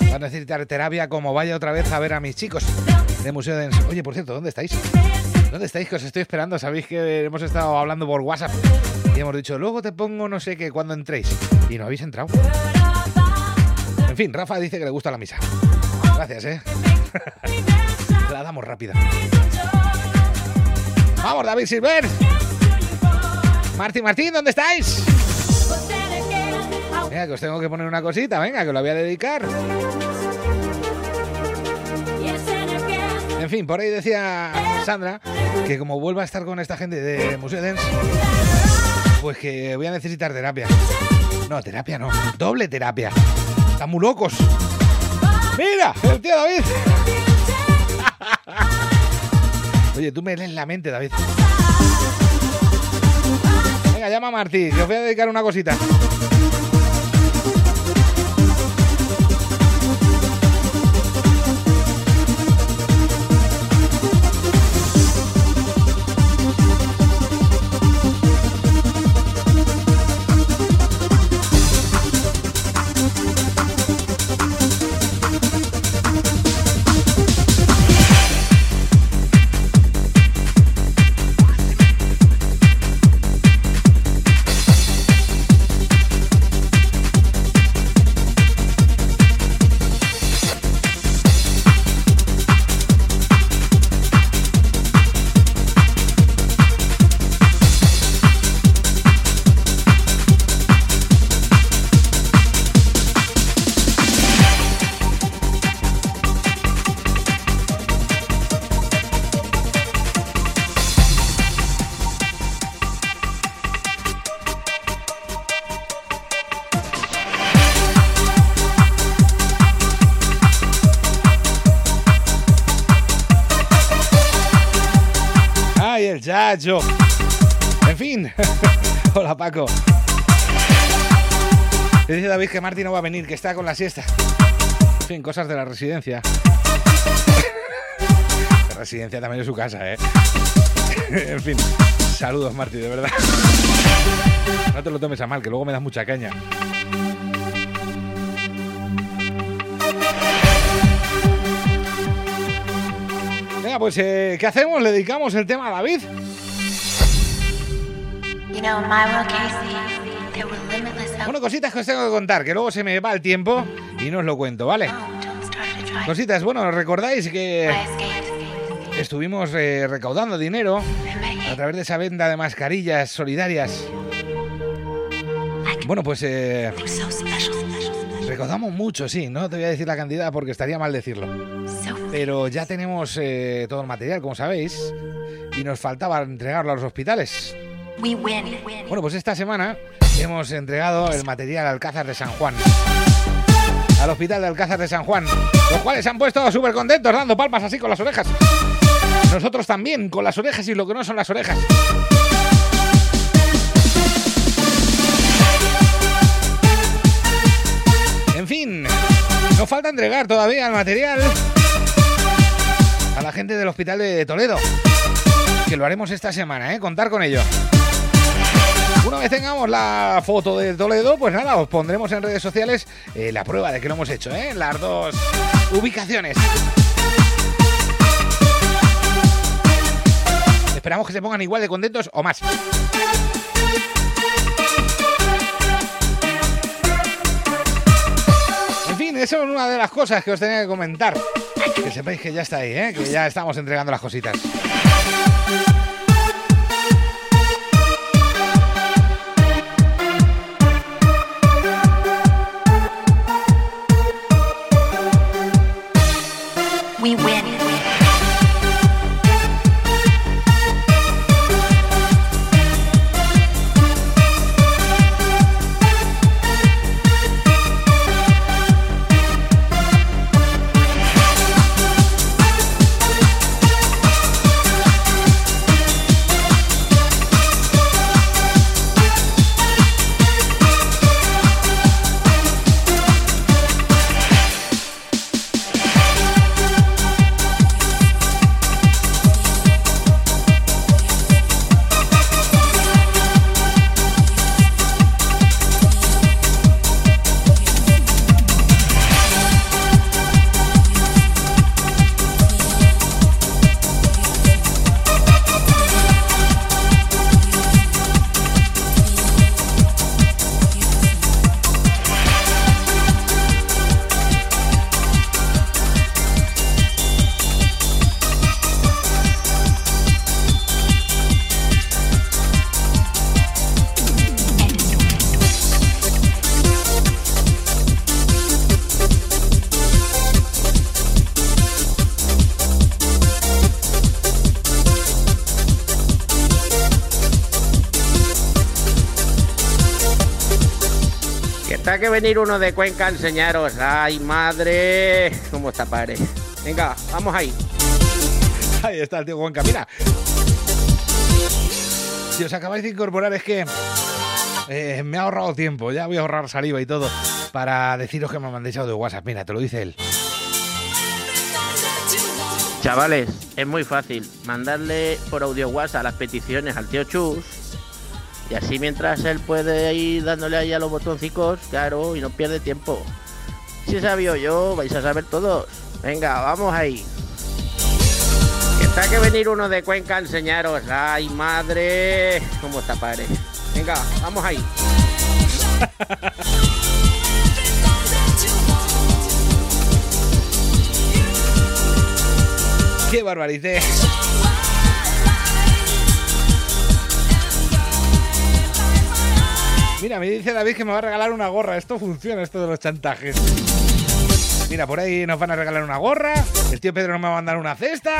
Va a necesitar terapia como vaya otra vez a ver a mis chicos de Museo de Oye, por cierto, ¿dónde estáis? ¿Dónde estáis? Que os estoy esperando. Sabéis que hemos estado hablando por WhatsApp y hemos dicho, luego te pongo no sé qué cuando entréis. Y no habéis entrado. En fin, Rafa dice que le gusta la misa. Gracias, ¿eh? *laughs* la damos rápida. Vamos, David Silver. Martín, Martín, ¿dónde estáis? Venga, que os tengo que poner una cosita, venga, que lo voy a dedicar. En fin, por ahí decía Sandra que como vuelva a estar con esta gente de Museo Dance, pues que voy a necesitar terapia. No, terapia no, doble terapia. Están muy locos. Mira, el tío David. Oye, tú me lees la mente, David. Venga, llama a Martí, que os voy a dedicar una cosita. Paco. Dice David que Martín no va a venir, que está con la siesta. En fin, cosas de la residencia. La residencia también es su casa, ¿eh? *laughs* En fin, saludos, Martín, de verdad. No te lo tomes a mal, que luego me das mucha caña. Venga, pues, eh, ¿qué hacemos? ¿Le dedicamos el tema a David? Bueno, cositas que os tengo que contar, que luego se me va el tiempo y no os lo cuento, ¿vale? Cositas, bueno, recordáis que estuvimos eh, recaudando dinero a través de esa venta de mascarillas solidarias. Bueno, pues eh, recaudamos mucho, sí, no te voy a decir la cantidad porque estaría mal decirlo. Pero ya tenemos eh, todo el material, como sabéis, y nos faltaba entregarlo a los hospitales. Bueno, pues esta semana hemos entregado el material al Alcázar de San Juan. Al hospital de Alcázar de San Juan. Los cuales han puesto súper contentos, dando palmas así con las orejas. Nosotros también, con las orejas y lo que no son las orejas. En fin, nos falta entregar todavía el material a la gente del hospital de Toledo. Que lo haremos esta semana, ¿eh? Contar con ello. Una tengamos la foto de Toledo, pues nada, os pondremos en redes sociales eh, la prueba de que lo hemos hecho, ¿eh? Las dos ubicaciones. Esperamos que se pongan igual de contentos o más. En fin, eso es una de las cosas que os tenía que comentar. Que sepáis que ya está ahí, ¿eh? que ya estamos entregando las cositas. Venir uno de Cuenca a enseñaros. Ay, madre. ¿Cómo está, padre? Venga, vamos ahí. Ahí está el tío Juanca. Mira. Si os acabáis de incorporar es que eh, me ha ahorrado tiempo. Ya voy a ahorrar saliva y todo para deciros que me mandéis audio de WhatsApp. Mira, te lo dice él. Chavales, es muy fácil. Mandarle por audio WhatsApp las peticiones al tío Chus. Y así mientras él puede ir dándole ahí a los botoncicos, claro, y no pierde tiempo. Si sabía yo, vais a saber todos. Venga, vamos ahí. Está que venir uno de Cuenca a enseñaros. Ay, madre. ¿Cómo está, padre? Venga, vamos ahí. *laughs* ¡Qué barbarité! Mira, me dice David que me va a regalar una gorra. Esto funciona, esto de los chantajes. Mira, por ahí nos van a regalar una gorra. El tío Pedro nos va a mandar una cesta.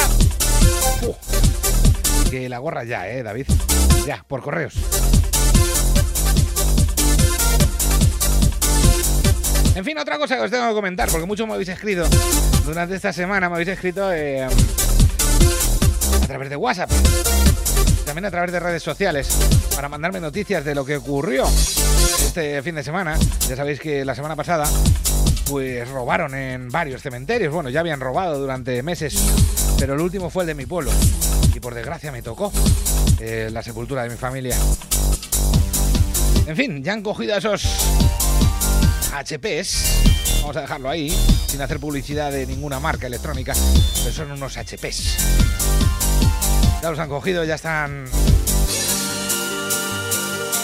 Que la gorra ya, eh, David. Ya, por correos. En fin, otra cosa que os tengo que comentar, porque muchos me habéis escrito durante esta semana, me habéis escrito eh, a través de WhatsApp, también a través de redes sociales, para mandarme noticias de lo que ocurrió este fin de semana. Ya sabéis que la semana pasada pues robaron en varios cementerios. Bueno, ya habían robado durante meses, pero el último fue el de mi pueblo. Y por desgracia me tocó eh, la sepultura de mi familia. En fin, ya han cogido esos HPs. Vamos a dejarlo ahí, sin hacer publicidad de ninguna marca electrónica, pero son unos HPs. Ya los han cogido, ya están...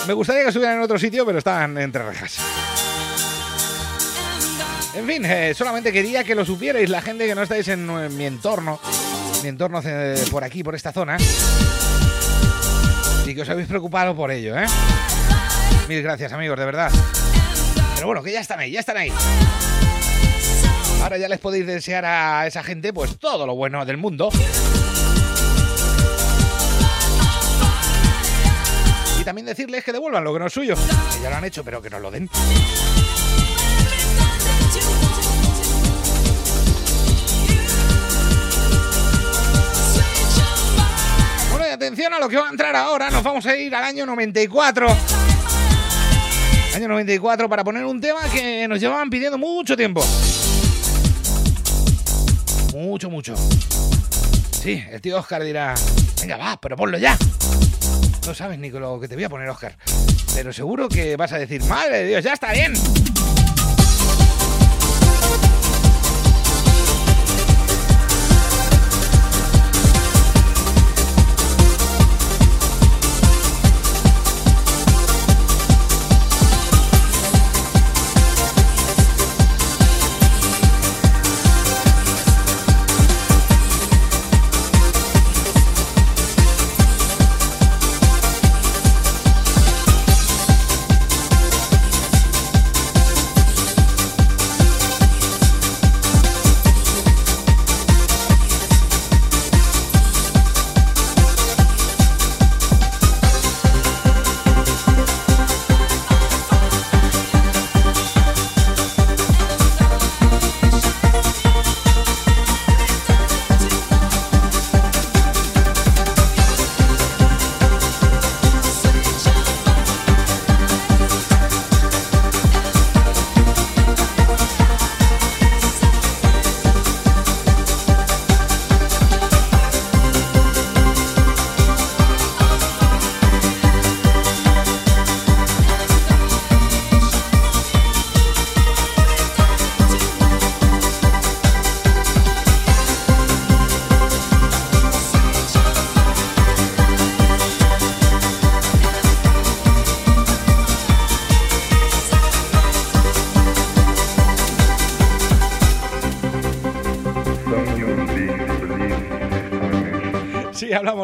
Me gustaría que estuvieran en otro sitio, pero están entre rejas. En fin, eh, solamente quería que lo supierais la gente que no estáis en, mi entorno, mi entorno por aquí, por esta zona, y que os habéis preocupado por ello, ¿eh? Mil gracias, amigos, de verdad. Pero bueno, que ya están ahí, ya están ahí. Ahora ya les podéis desear a esa gente, pues todo lo bueno del mundo. También decirles que devuelvan lo que no es suyo. Ya lo han hecho, pero que nos lo den. Bueno, y atención a lo que va a entrar ahora. Nos vamos a ir al año 94. Año 94 para poner un tema que nos llevaban pidiendo mucho tiempo. Mucho, mucho. Sí, el tío Oscar dirá, venga, va, pero ponlo ya. No sabes ni lo que te voy a poner, Oscar. Pero seguro que vas a decir, madre de Dios, ya está bien.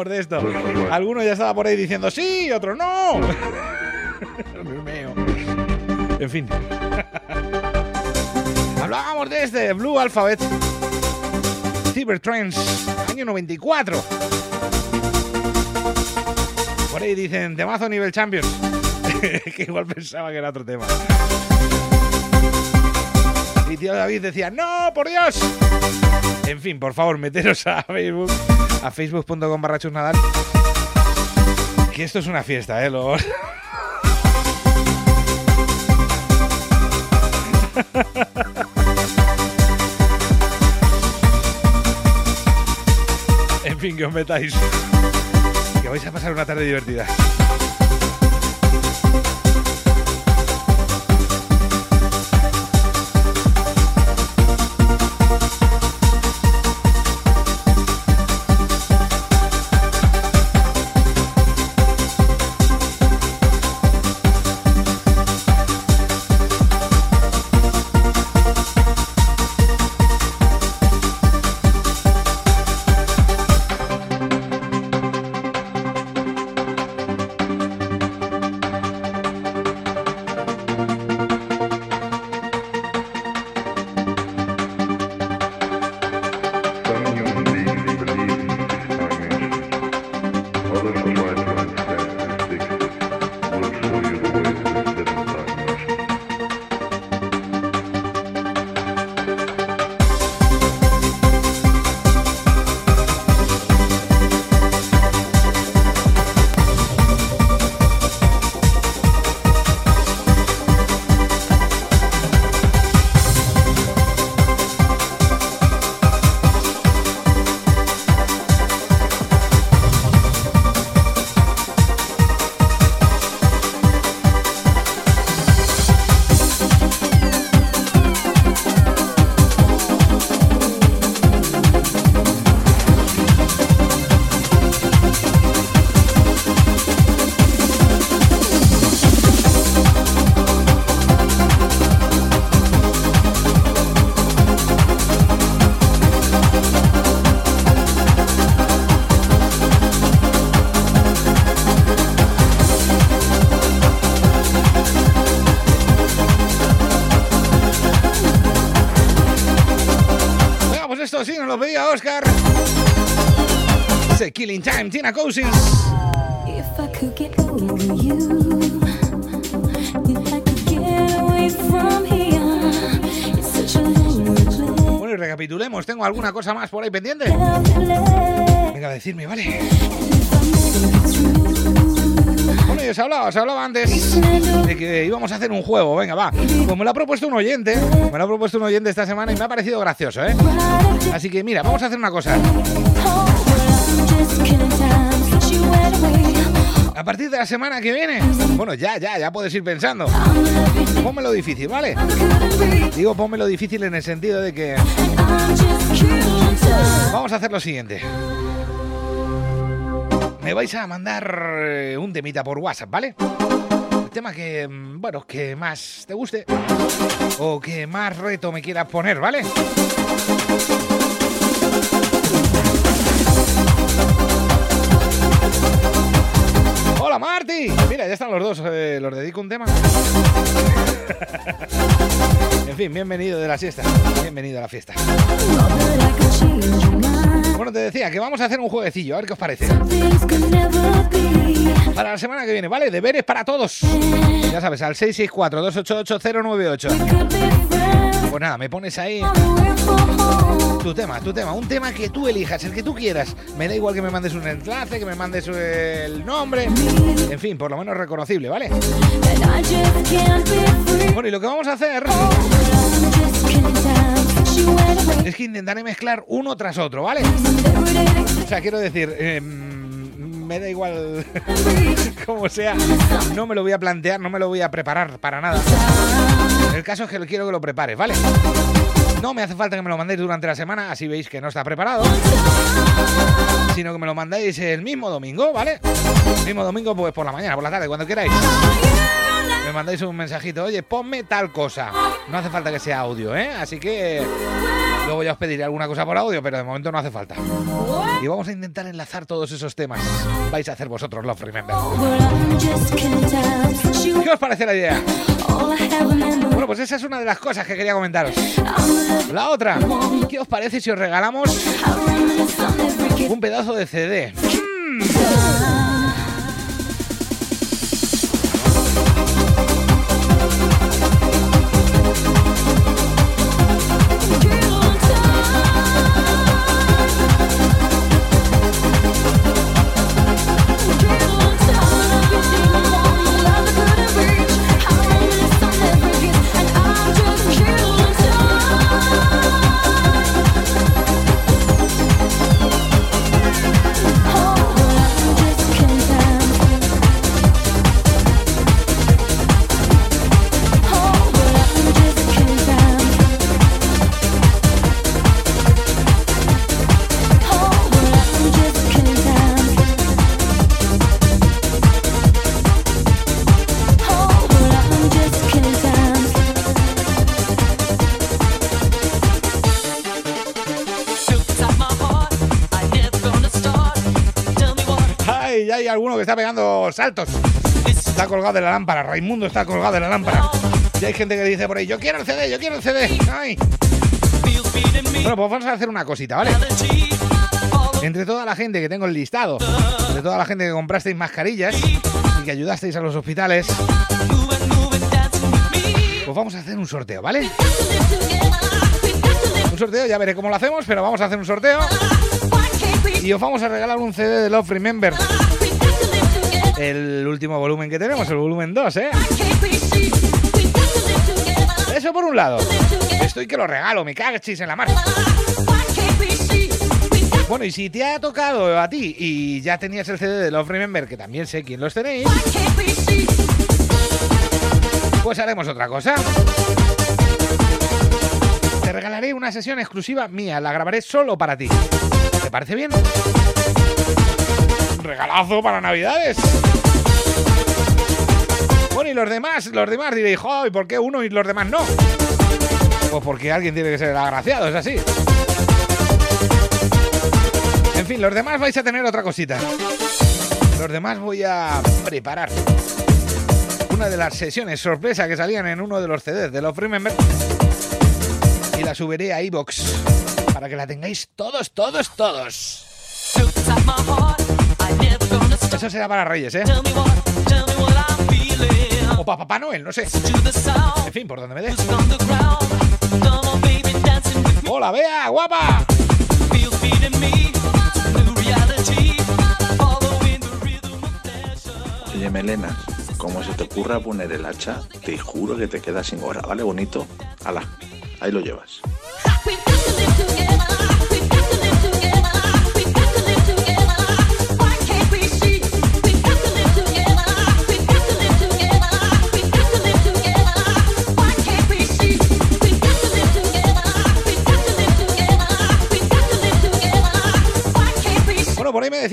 Hablamos de esto. Algunos ya estaba por ahí diciendo sí, otro no. En fin. *laughs* Hablábamos de este, Blue Alphabet. Cybertrends, año 94. Por ahí dicen, temazo nivel Champions. *laughs* que igual pensaba que era otro tema. Y tío David decía, no, por Dios. En fin, por favor, meteros a Facebook, a facebook.com barra chusnadal. Que esto es una fiesta, ¿eh? Lo- *laughs* en fin, que os metáis. Que vais a pasar una tarde divertida. Nos lo pedía Oscar. Ese Killing Time, Tina Cousins. If I could get over you, if I could get away from here, it's such a. Bueno, y recapitulemos. ¿Tengo alguna cosa más por ahí pendiente? Venga, a decirme, vale. Y os hablaba, os hablaba antes de que íbamos a hacer un juego. Venga, va. Pues me lo ha propuesto un oyente. Me lo ha propuesto un oyente esta semana y me ha parecido gracioso, ¿eh? Así que mira, vamos a hacer una cosa. A partir de la semana que viene, bueno, ya, ya, ya puedes ir pensando. Pónmelo difícil, ¿vale? Digo, pónmelo difícil en el sentido de que vamos a hacer lo siguiente. Me vais a mandar eh, un temita por WhatsApp, ¿vale? El tema que, mm, bueno, que más te guste o que más reto me quieras poner, ¿vale? Hola Marty. Mira, ya están los dos. eh, ¿Los dedico un tema? en fin, bienvenido de la siesta. Bienvenido a la fiesta. Bueno, te decía que vamos a hacer un jueguecillo, a ver qué os parece. Para la semana que viene, ¿vale? Deberes para todos. Ya sabes, al 664-288-098. Pues nada, me pones ahí tu tema, tu tema, un tema que tú elijas, el que tú quieras. Me da igual que me mandes un enlace, que me mandes el nombre. En fin, por lo menos reconocible, ¿vale? Bueno, y lo que vamos a hacer es que intentaré mezclar uno tras otro, ¿vale? O sea, quiero decir, eh, me da igual *laughs* como sea, no me lo voy a plantear, no me lo voy a preparar para nada. El caso es que quiero que lo prepares, ¿vale? No me hace falta que me lo mandéis durante la semana, así veis que no está preparado. Sino que me lo mandáis el mismo domingo, ¿vale? El mismo domingo, pues por la mañana, por la tarde, cuando queráis. Me mandáis un mensajito, oye, ponme tal cosa. No hace falta que sea audio, ¿eh? Así que luego ya os pediré alguna cosa por audio, pero de momento no hace falta. Y vamos a intentar enlazar todos esos temas. Vais a hacer vosotros Love Remember. ¿Qué os parece la idea? Bueno, pues esa es una de las cosas que quería comentaros. La otra, ¿qué os parece si os regalamos un pedazo de CD? Ay, que está pegando saltos. Está colgado de la lámpara. Raimundo está colgado de la lámpara. Y hay gente que dice por ahí, yo quiero el CD, yo quiero el CD. Bueno, pues vamos a hacer una cosita, ¿vale? Entre toda la gente que tengo el listado, de toda la gente que comprasteis mascarillas y que ayudasteis a los hospitales, pues vamos a hacer un sorteo, ¿vale? Un sorteo, ya veré cómo lo hacemos, pero vamos a hacer un sorteo. Y os vamos a regalar un CD de Love Remember. El último volumen que tenemos, el volumen 2, ¿eh? Eso por un lado. Estoy que lo regalo, me cagachis en la mar. Bueno, y si te ha tocado a ti y ya tenías el CD de Love Remember, que también sé quién los tenéis, pues haremos otra cosa. Te regalaré una sesión exclusiva mía, la grabaré solo para ti. ¿Te parece bien? Regalazo para Navidades. Bueno, y los demás, los demás diréis, joder, ¿por qué uno y los demás no? Pues porque alguien tiene que ser agraciado, es así. En fin, los demás vais a tener otra cosita. Los demás voy a preparar una de las sesiones sorpresa que salían en uno de los CDs de Love Remember y la subiré a iBox Para que la tengáis todos, todos, todos. Eso será para Reyes, ¿eh? Para Papá Noel, no sé. En fin, por donde me des. Hola, Bea, guapa. Oye, Melenas, como se te ocurra poner el hacha, te juro que te quedas sin gorra, ¿vale? Bonito. Ala, ahí lo llevas.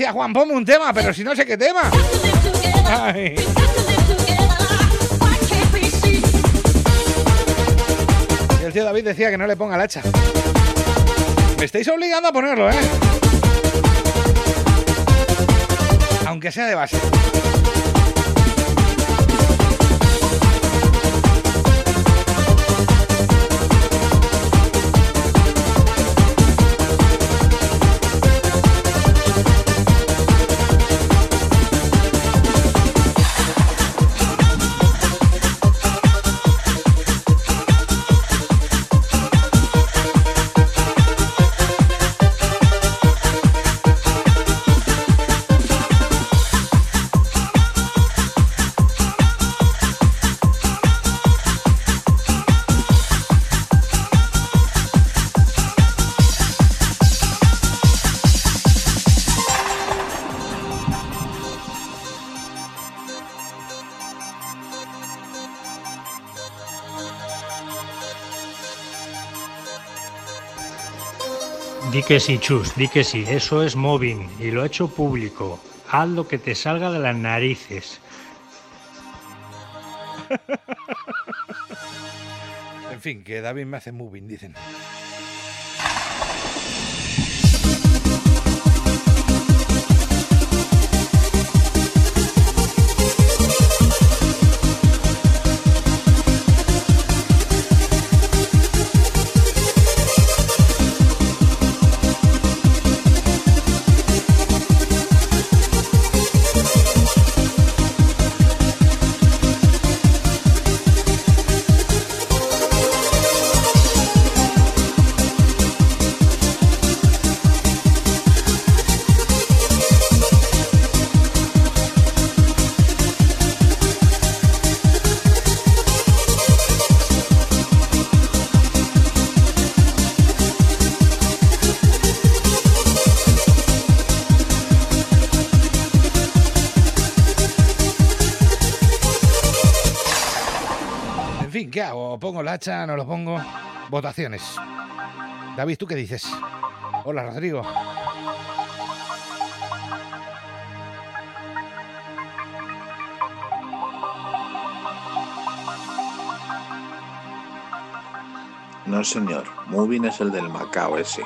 Decía Juan, ponme un tema, pero si no sé qué tema. Ay. El tío David decía que no le ponga el hacha. Me estáis obligando a ponerlo, ¿eh? Aunque sea de base. Que sí, Chus, di que sí. Eso es mobbing y lo ha hecho público. Haz lo que te salga de las narices. En fin, que David me hace moving, dicen. ¿Pongo el hacha? ¿No lo pongo? Votaciones. David, ¿tú qué dices? Hola, Rodrigo. No, señor. Moving es el del Macao ese.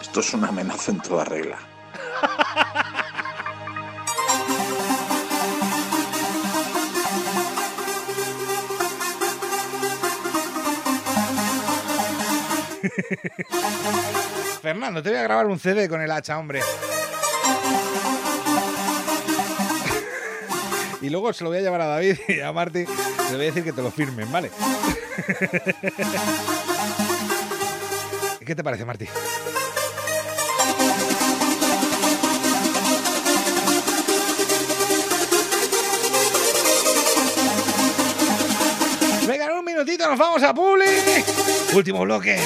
Esto es una amenaza en toda regla. *laughs* *laughs* Fernando, te voy a grabar un CD con el hacha, hombre. *laughs* Y luego se lo voy a llevar a David y a Marti. Le voy a decir que te lo firmen, ¿vale? *laughs* ¿Qué te parece, Marti? Venga, en un minutito nos vamos a Publi. Último bloque.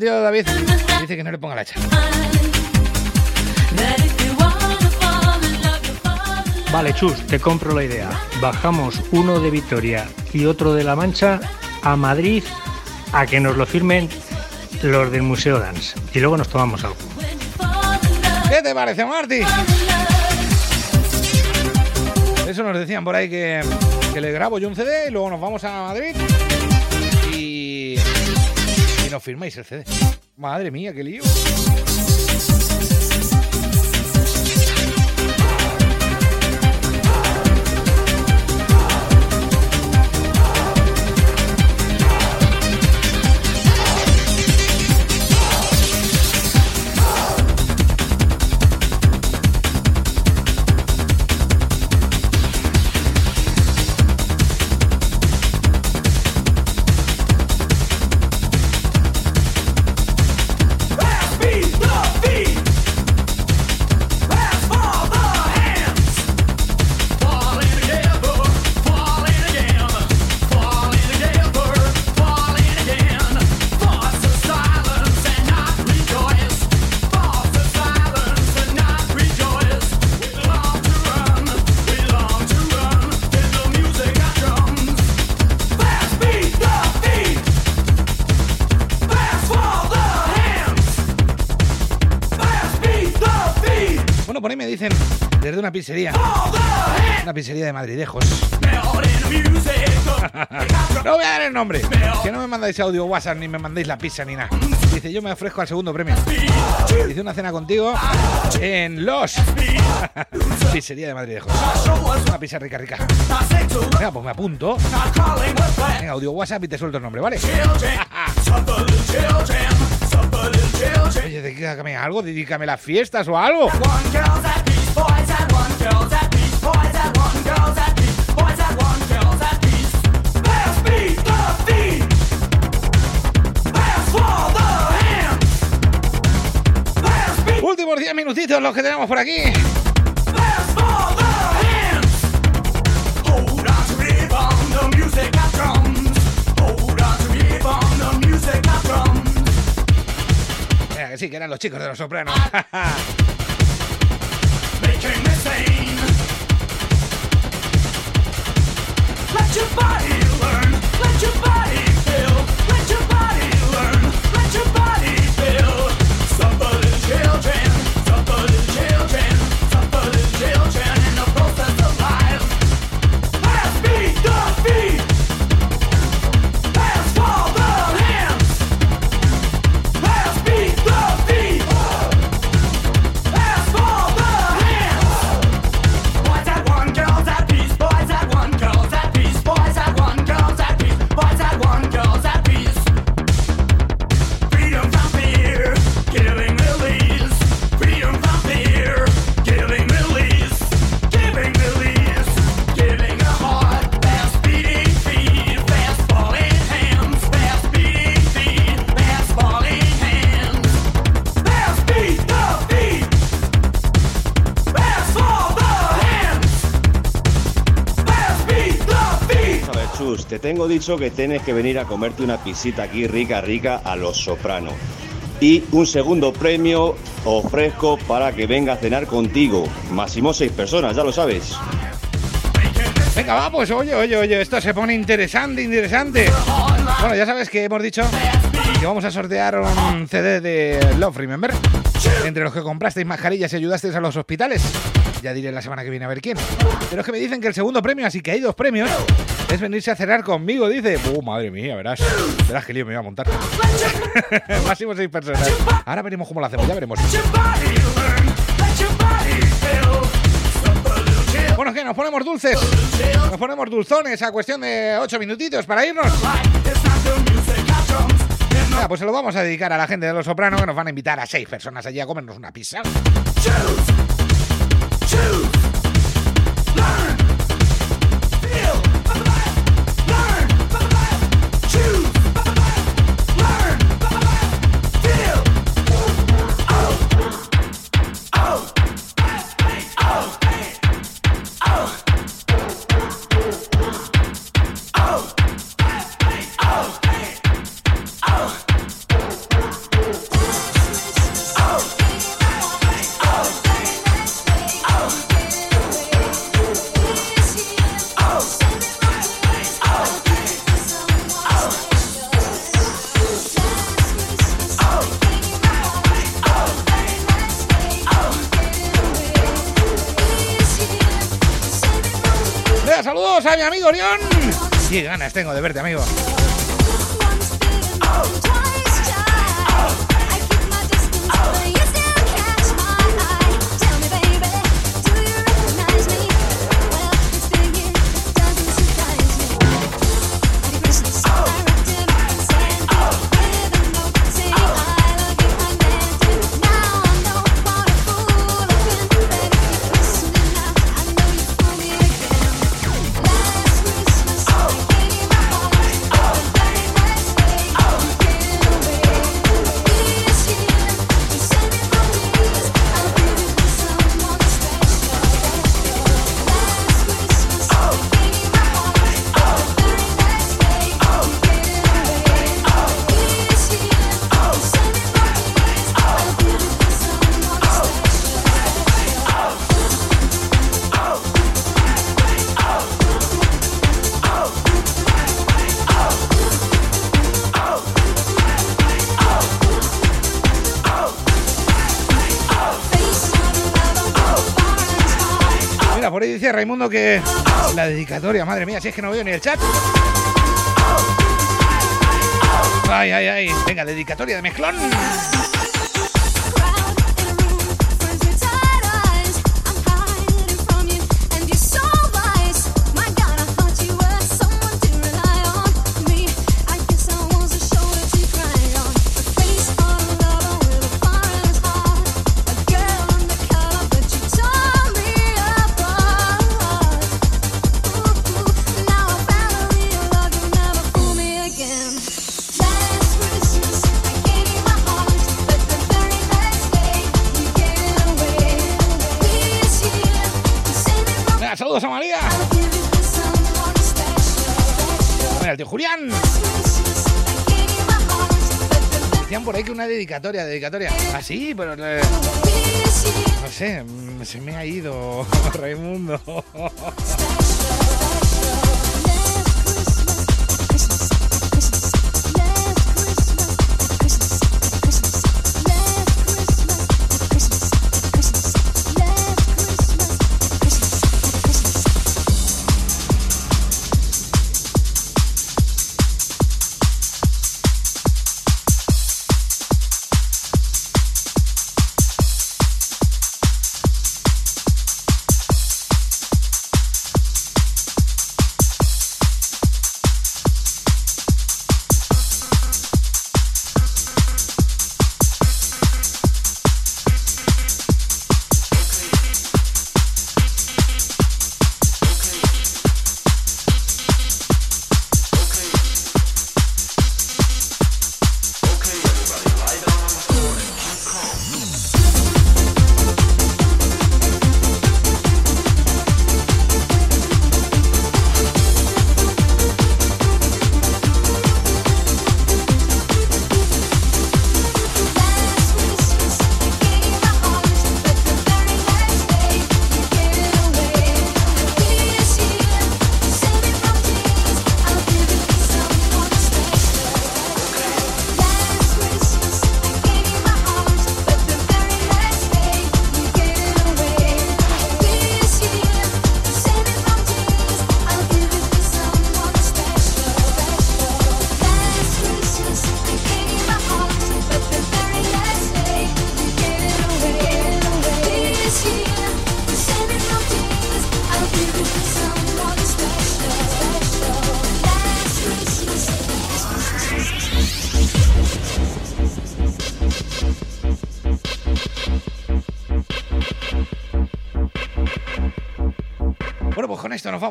El tío David dice que no le ponga la hacha. Vale, Chus, te compro la idea. Bajamos uno de Vitoria y otro de La Mancha a Madrid a que nos lo firmen los del Museo Dance. Y luego nos tomamos algo. ¿Qué te parece, Marty? Eso nos decían por ahí que, que le grabo yo un CD y luego nos vamos a Madrid y nos firmáis el CD. Madre mía, qué lío. Una pizzería. Una pizzería de Madridejos. *laughs* no voy a dar el nombre. Que no me mandáis audio WhatsApp ni me mandéis la pizza ni nada. Dice, yo me ofrezco al segundo premio. Dice una cena contigo en Los. *laughs* pizzería de Madridejos. Una pizza rica, rica. Venga, pues me apunto. Venga, audio WhatsApp y te suelto el nombre, ¿vale? *laughs* Oye, dedícame algo, dedícame las fiestas o algo. 10 minutitos los que tenemos por aquí. Venga, que sí, que eran los chicos de los sopranos. Let your body learn, let your body tengo dicho que tienes que venir a comerte una pisita aquí rica, rica a los sopranos. Y un segundo premio ofrezco para que venga a cenar contigo. Máximo seis personas, ya lo sabes. Venga, va, pues oye, oye, oye, esto se pone interesante, interesante. Bueno, ya sabes que hemos dicho que vamos a sortear un CD de Love, Remember. Entre los que comprasteis mascarillas y ayudasteis a los hospitales. Ya diré la semana que viene a ver quién. Pero es que me dicen que el segundo premio, así que hay dos premios, es venirse a cenar conmigo, dice. Uh, madre mía, verás. Verás qué lío me voy a montar. *laughs* Máximo seis personas. Ahora veremos cómo lo hacemos, ya veremos. Bueno, ¿qué? ¿Nos ponemos dulces? Nos ponemos dulzones a cuestión de ocho minutitos para irnos. Venga, pues se lo vamos a dedicar a la gente de Los Sopranos que nos van a invitar a seis personas allí a comernos una pizza. Saludos a amigo Orión. Qué ganas tengo de verte, amigo. Que la dedicatoria, madre mía, si es que no veo ni el chat. Ay, ay, ay. Venga, dedicatoria de mezclón. Ahí que una dedicatoria, dedicatoria. Ah, sí, pero... eh, no sé, mm, se me ha ido *laughs* Raimundo.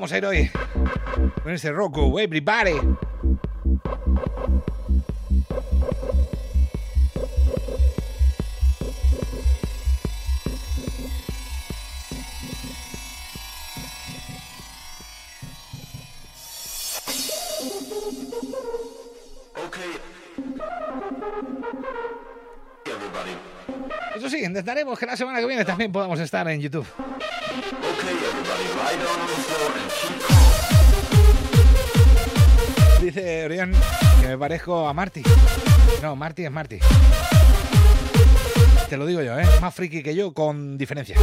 Vamos a ir hoy. Con este Roku, everybody. Eso sí, intentaremos que la semana que viene también podamos estar en YouTube. Dice Orión que me parezco a Marty. No, Marty es Marty. Te lo digo yo, ¿eh? Más friki que yo, con diferencia.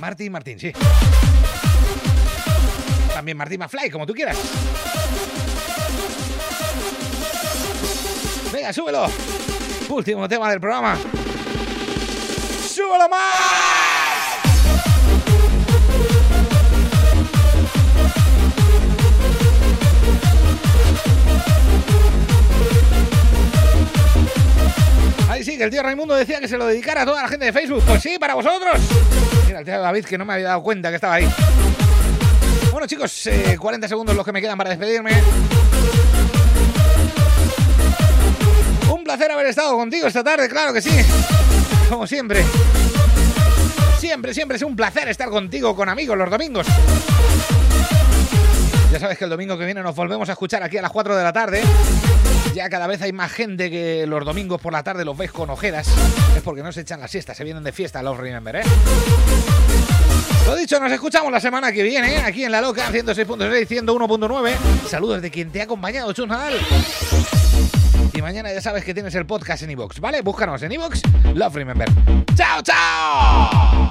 Marty y Martín, sí. también Martín McFly, como tú quieras. Venga, súbelo. Último tema del programa. ¡Súbelo más! Que el tío Raimundo decía que se lo dedicara a toda la gente de Facebook. Pues sí, para vosotros. Mira, el tío David que no me había dado cuenta que estaba ahí. Bueno, chicos, eh, 40 segundos los que me quedan para despedirme. Un placer haber estado contigo esta tarde, claro que sí. Como siempre. Siempre, siempre es un placer estar contigo, con amigos, los domingos. Ya sabes que el domingo que viene nos volvemos a escuchar aquí a las 4 de la tarde. Ya cada vez hay más gente que los domingos por la tarde los ves con ojeras. Es porque no se echan la siesta, se vienen de fiesta, los remember, ¿eh? Lo dicho, nos escuchamos la semana que viene, ¿eh? aquí en La Loca, 106.6, 101.9. Saludos de quien te ha acompañado, Chus. Y mañana ya sabes que tienes el podcast en iVoox, ¿vale? Búscanos en iVoox, Love Remember. ¡Chao, chao!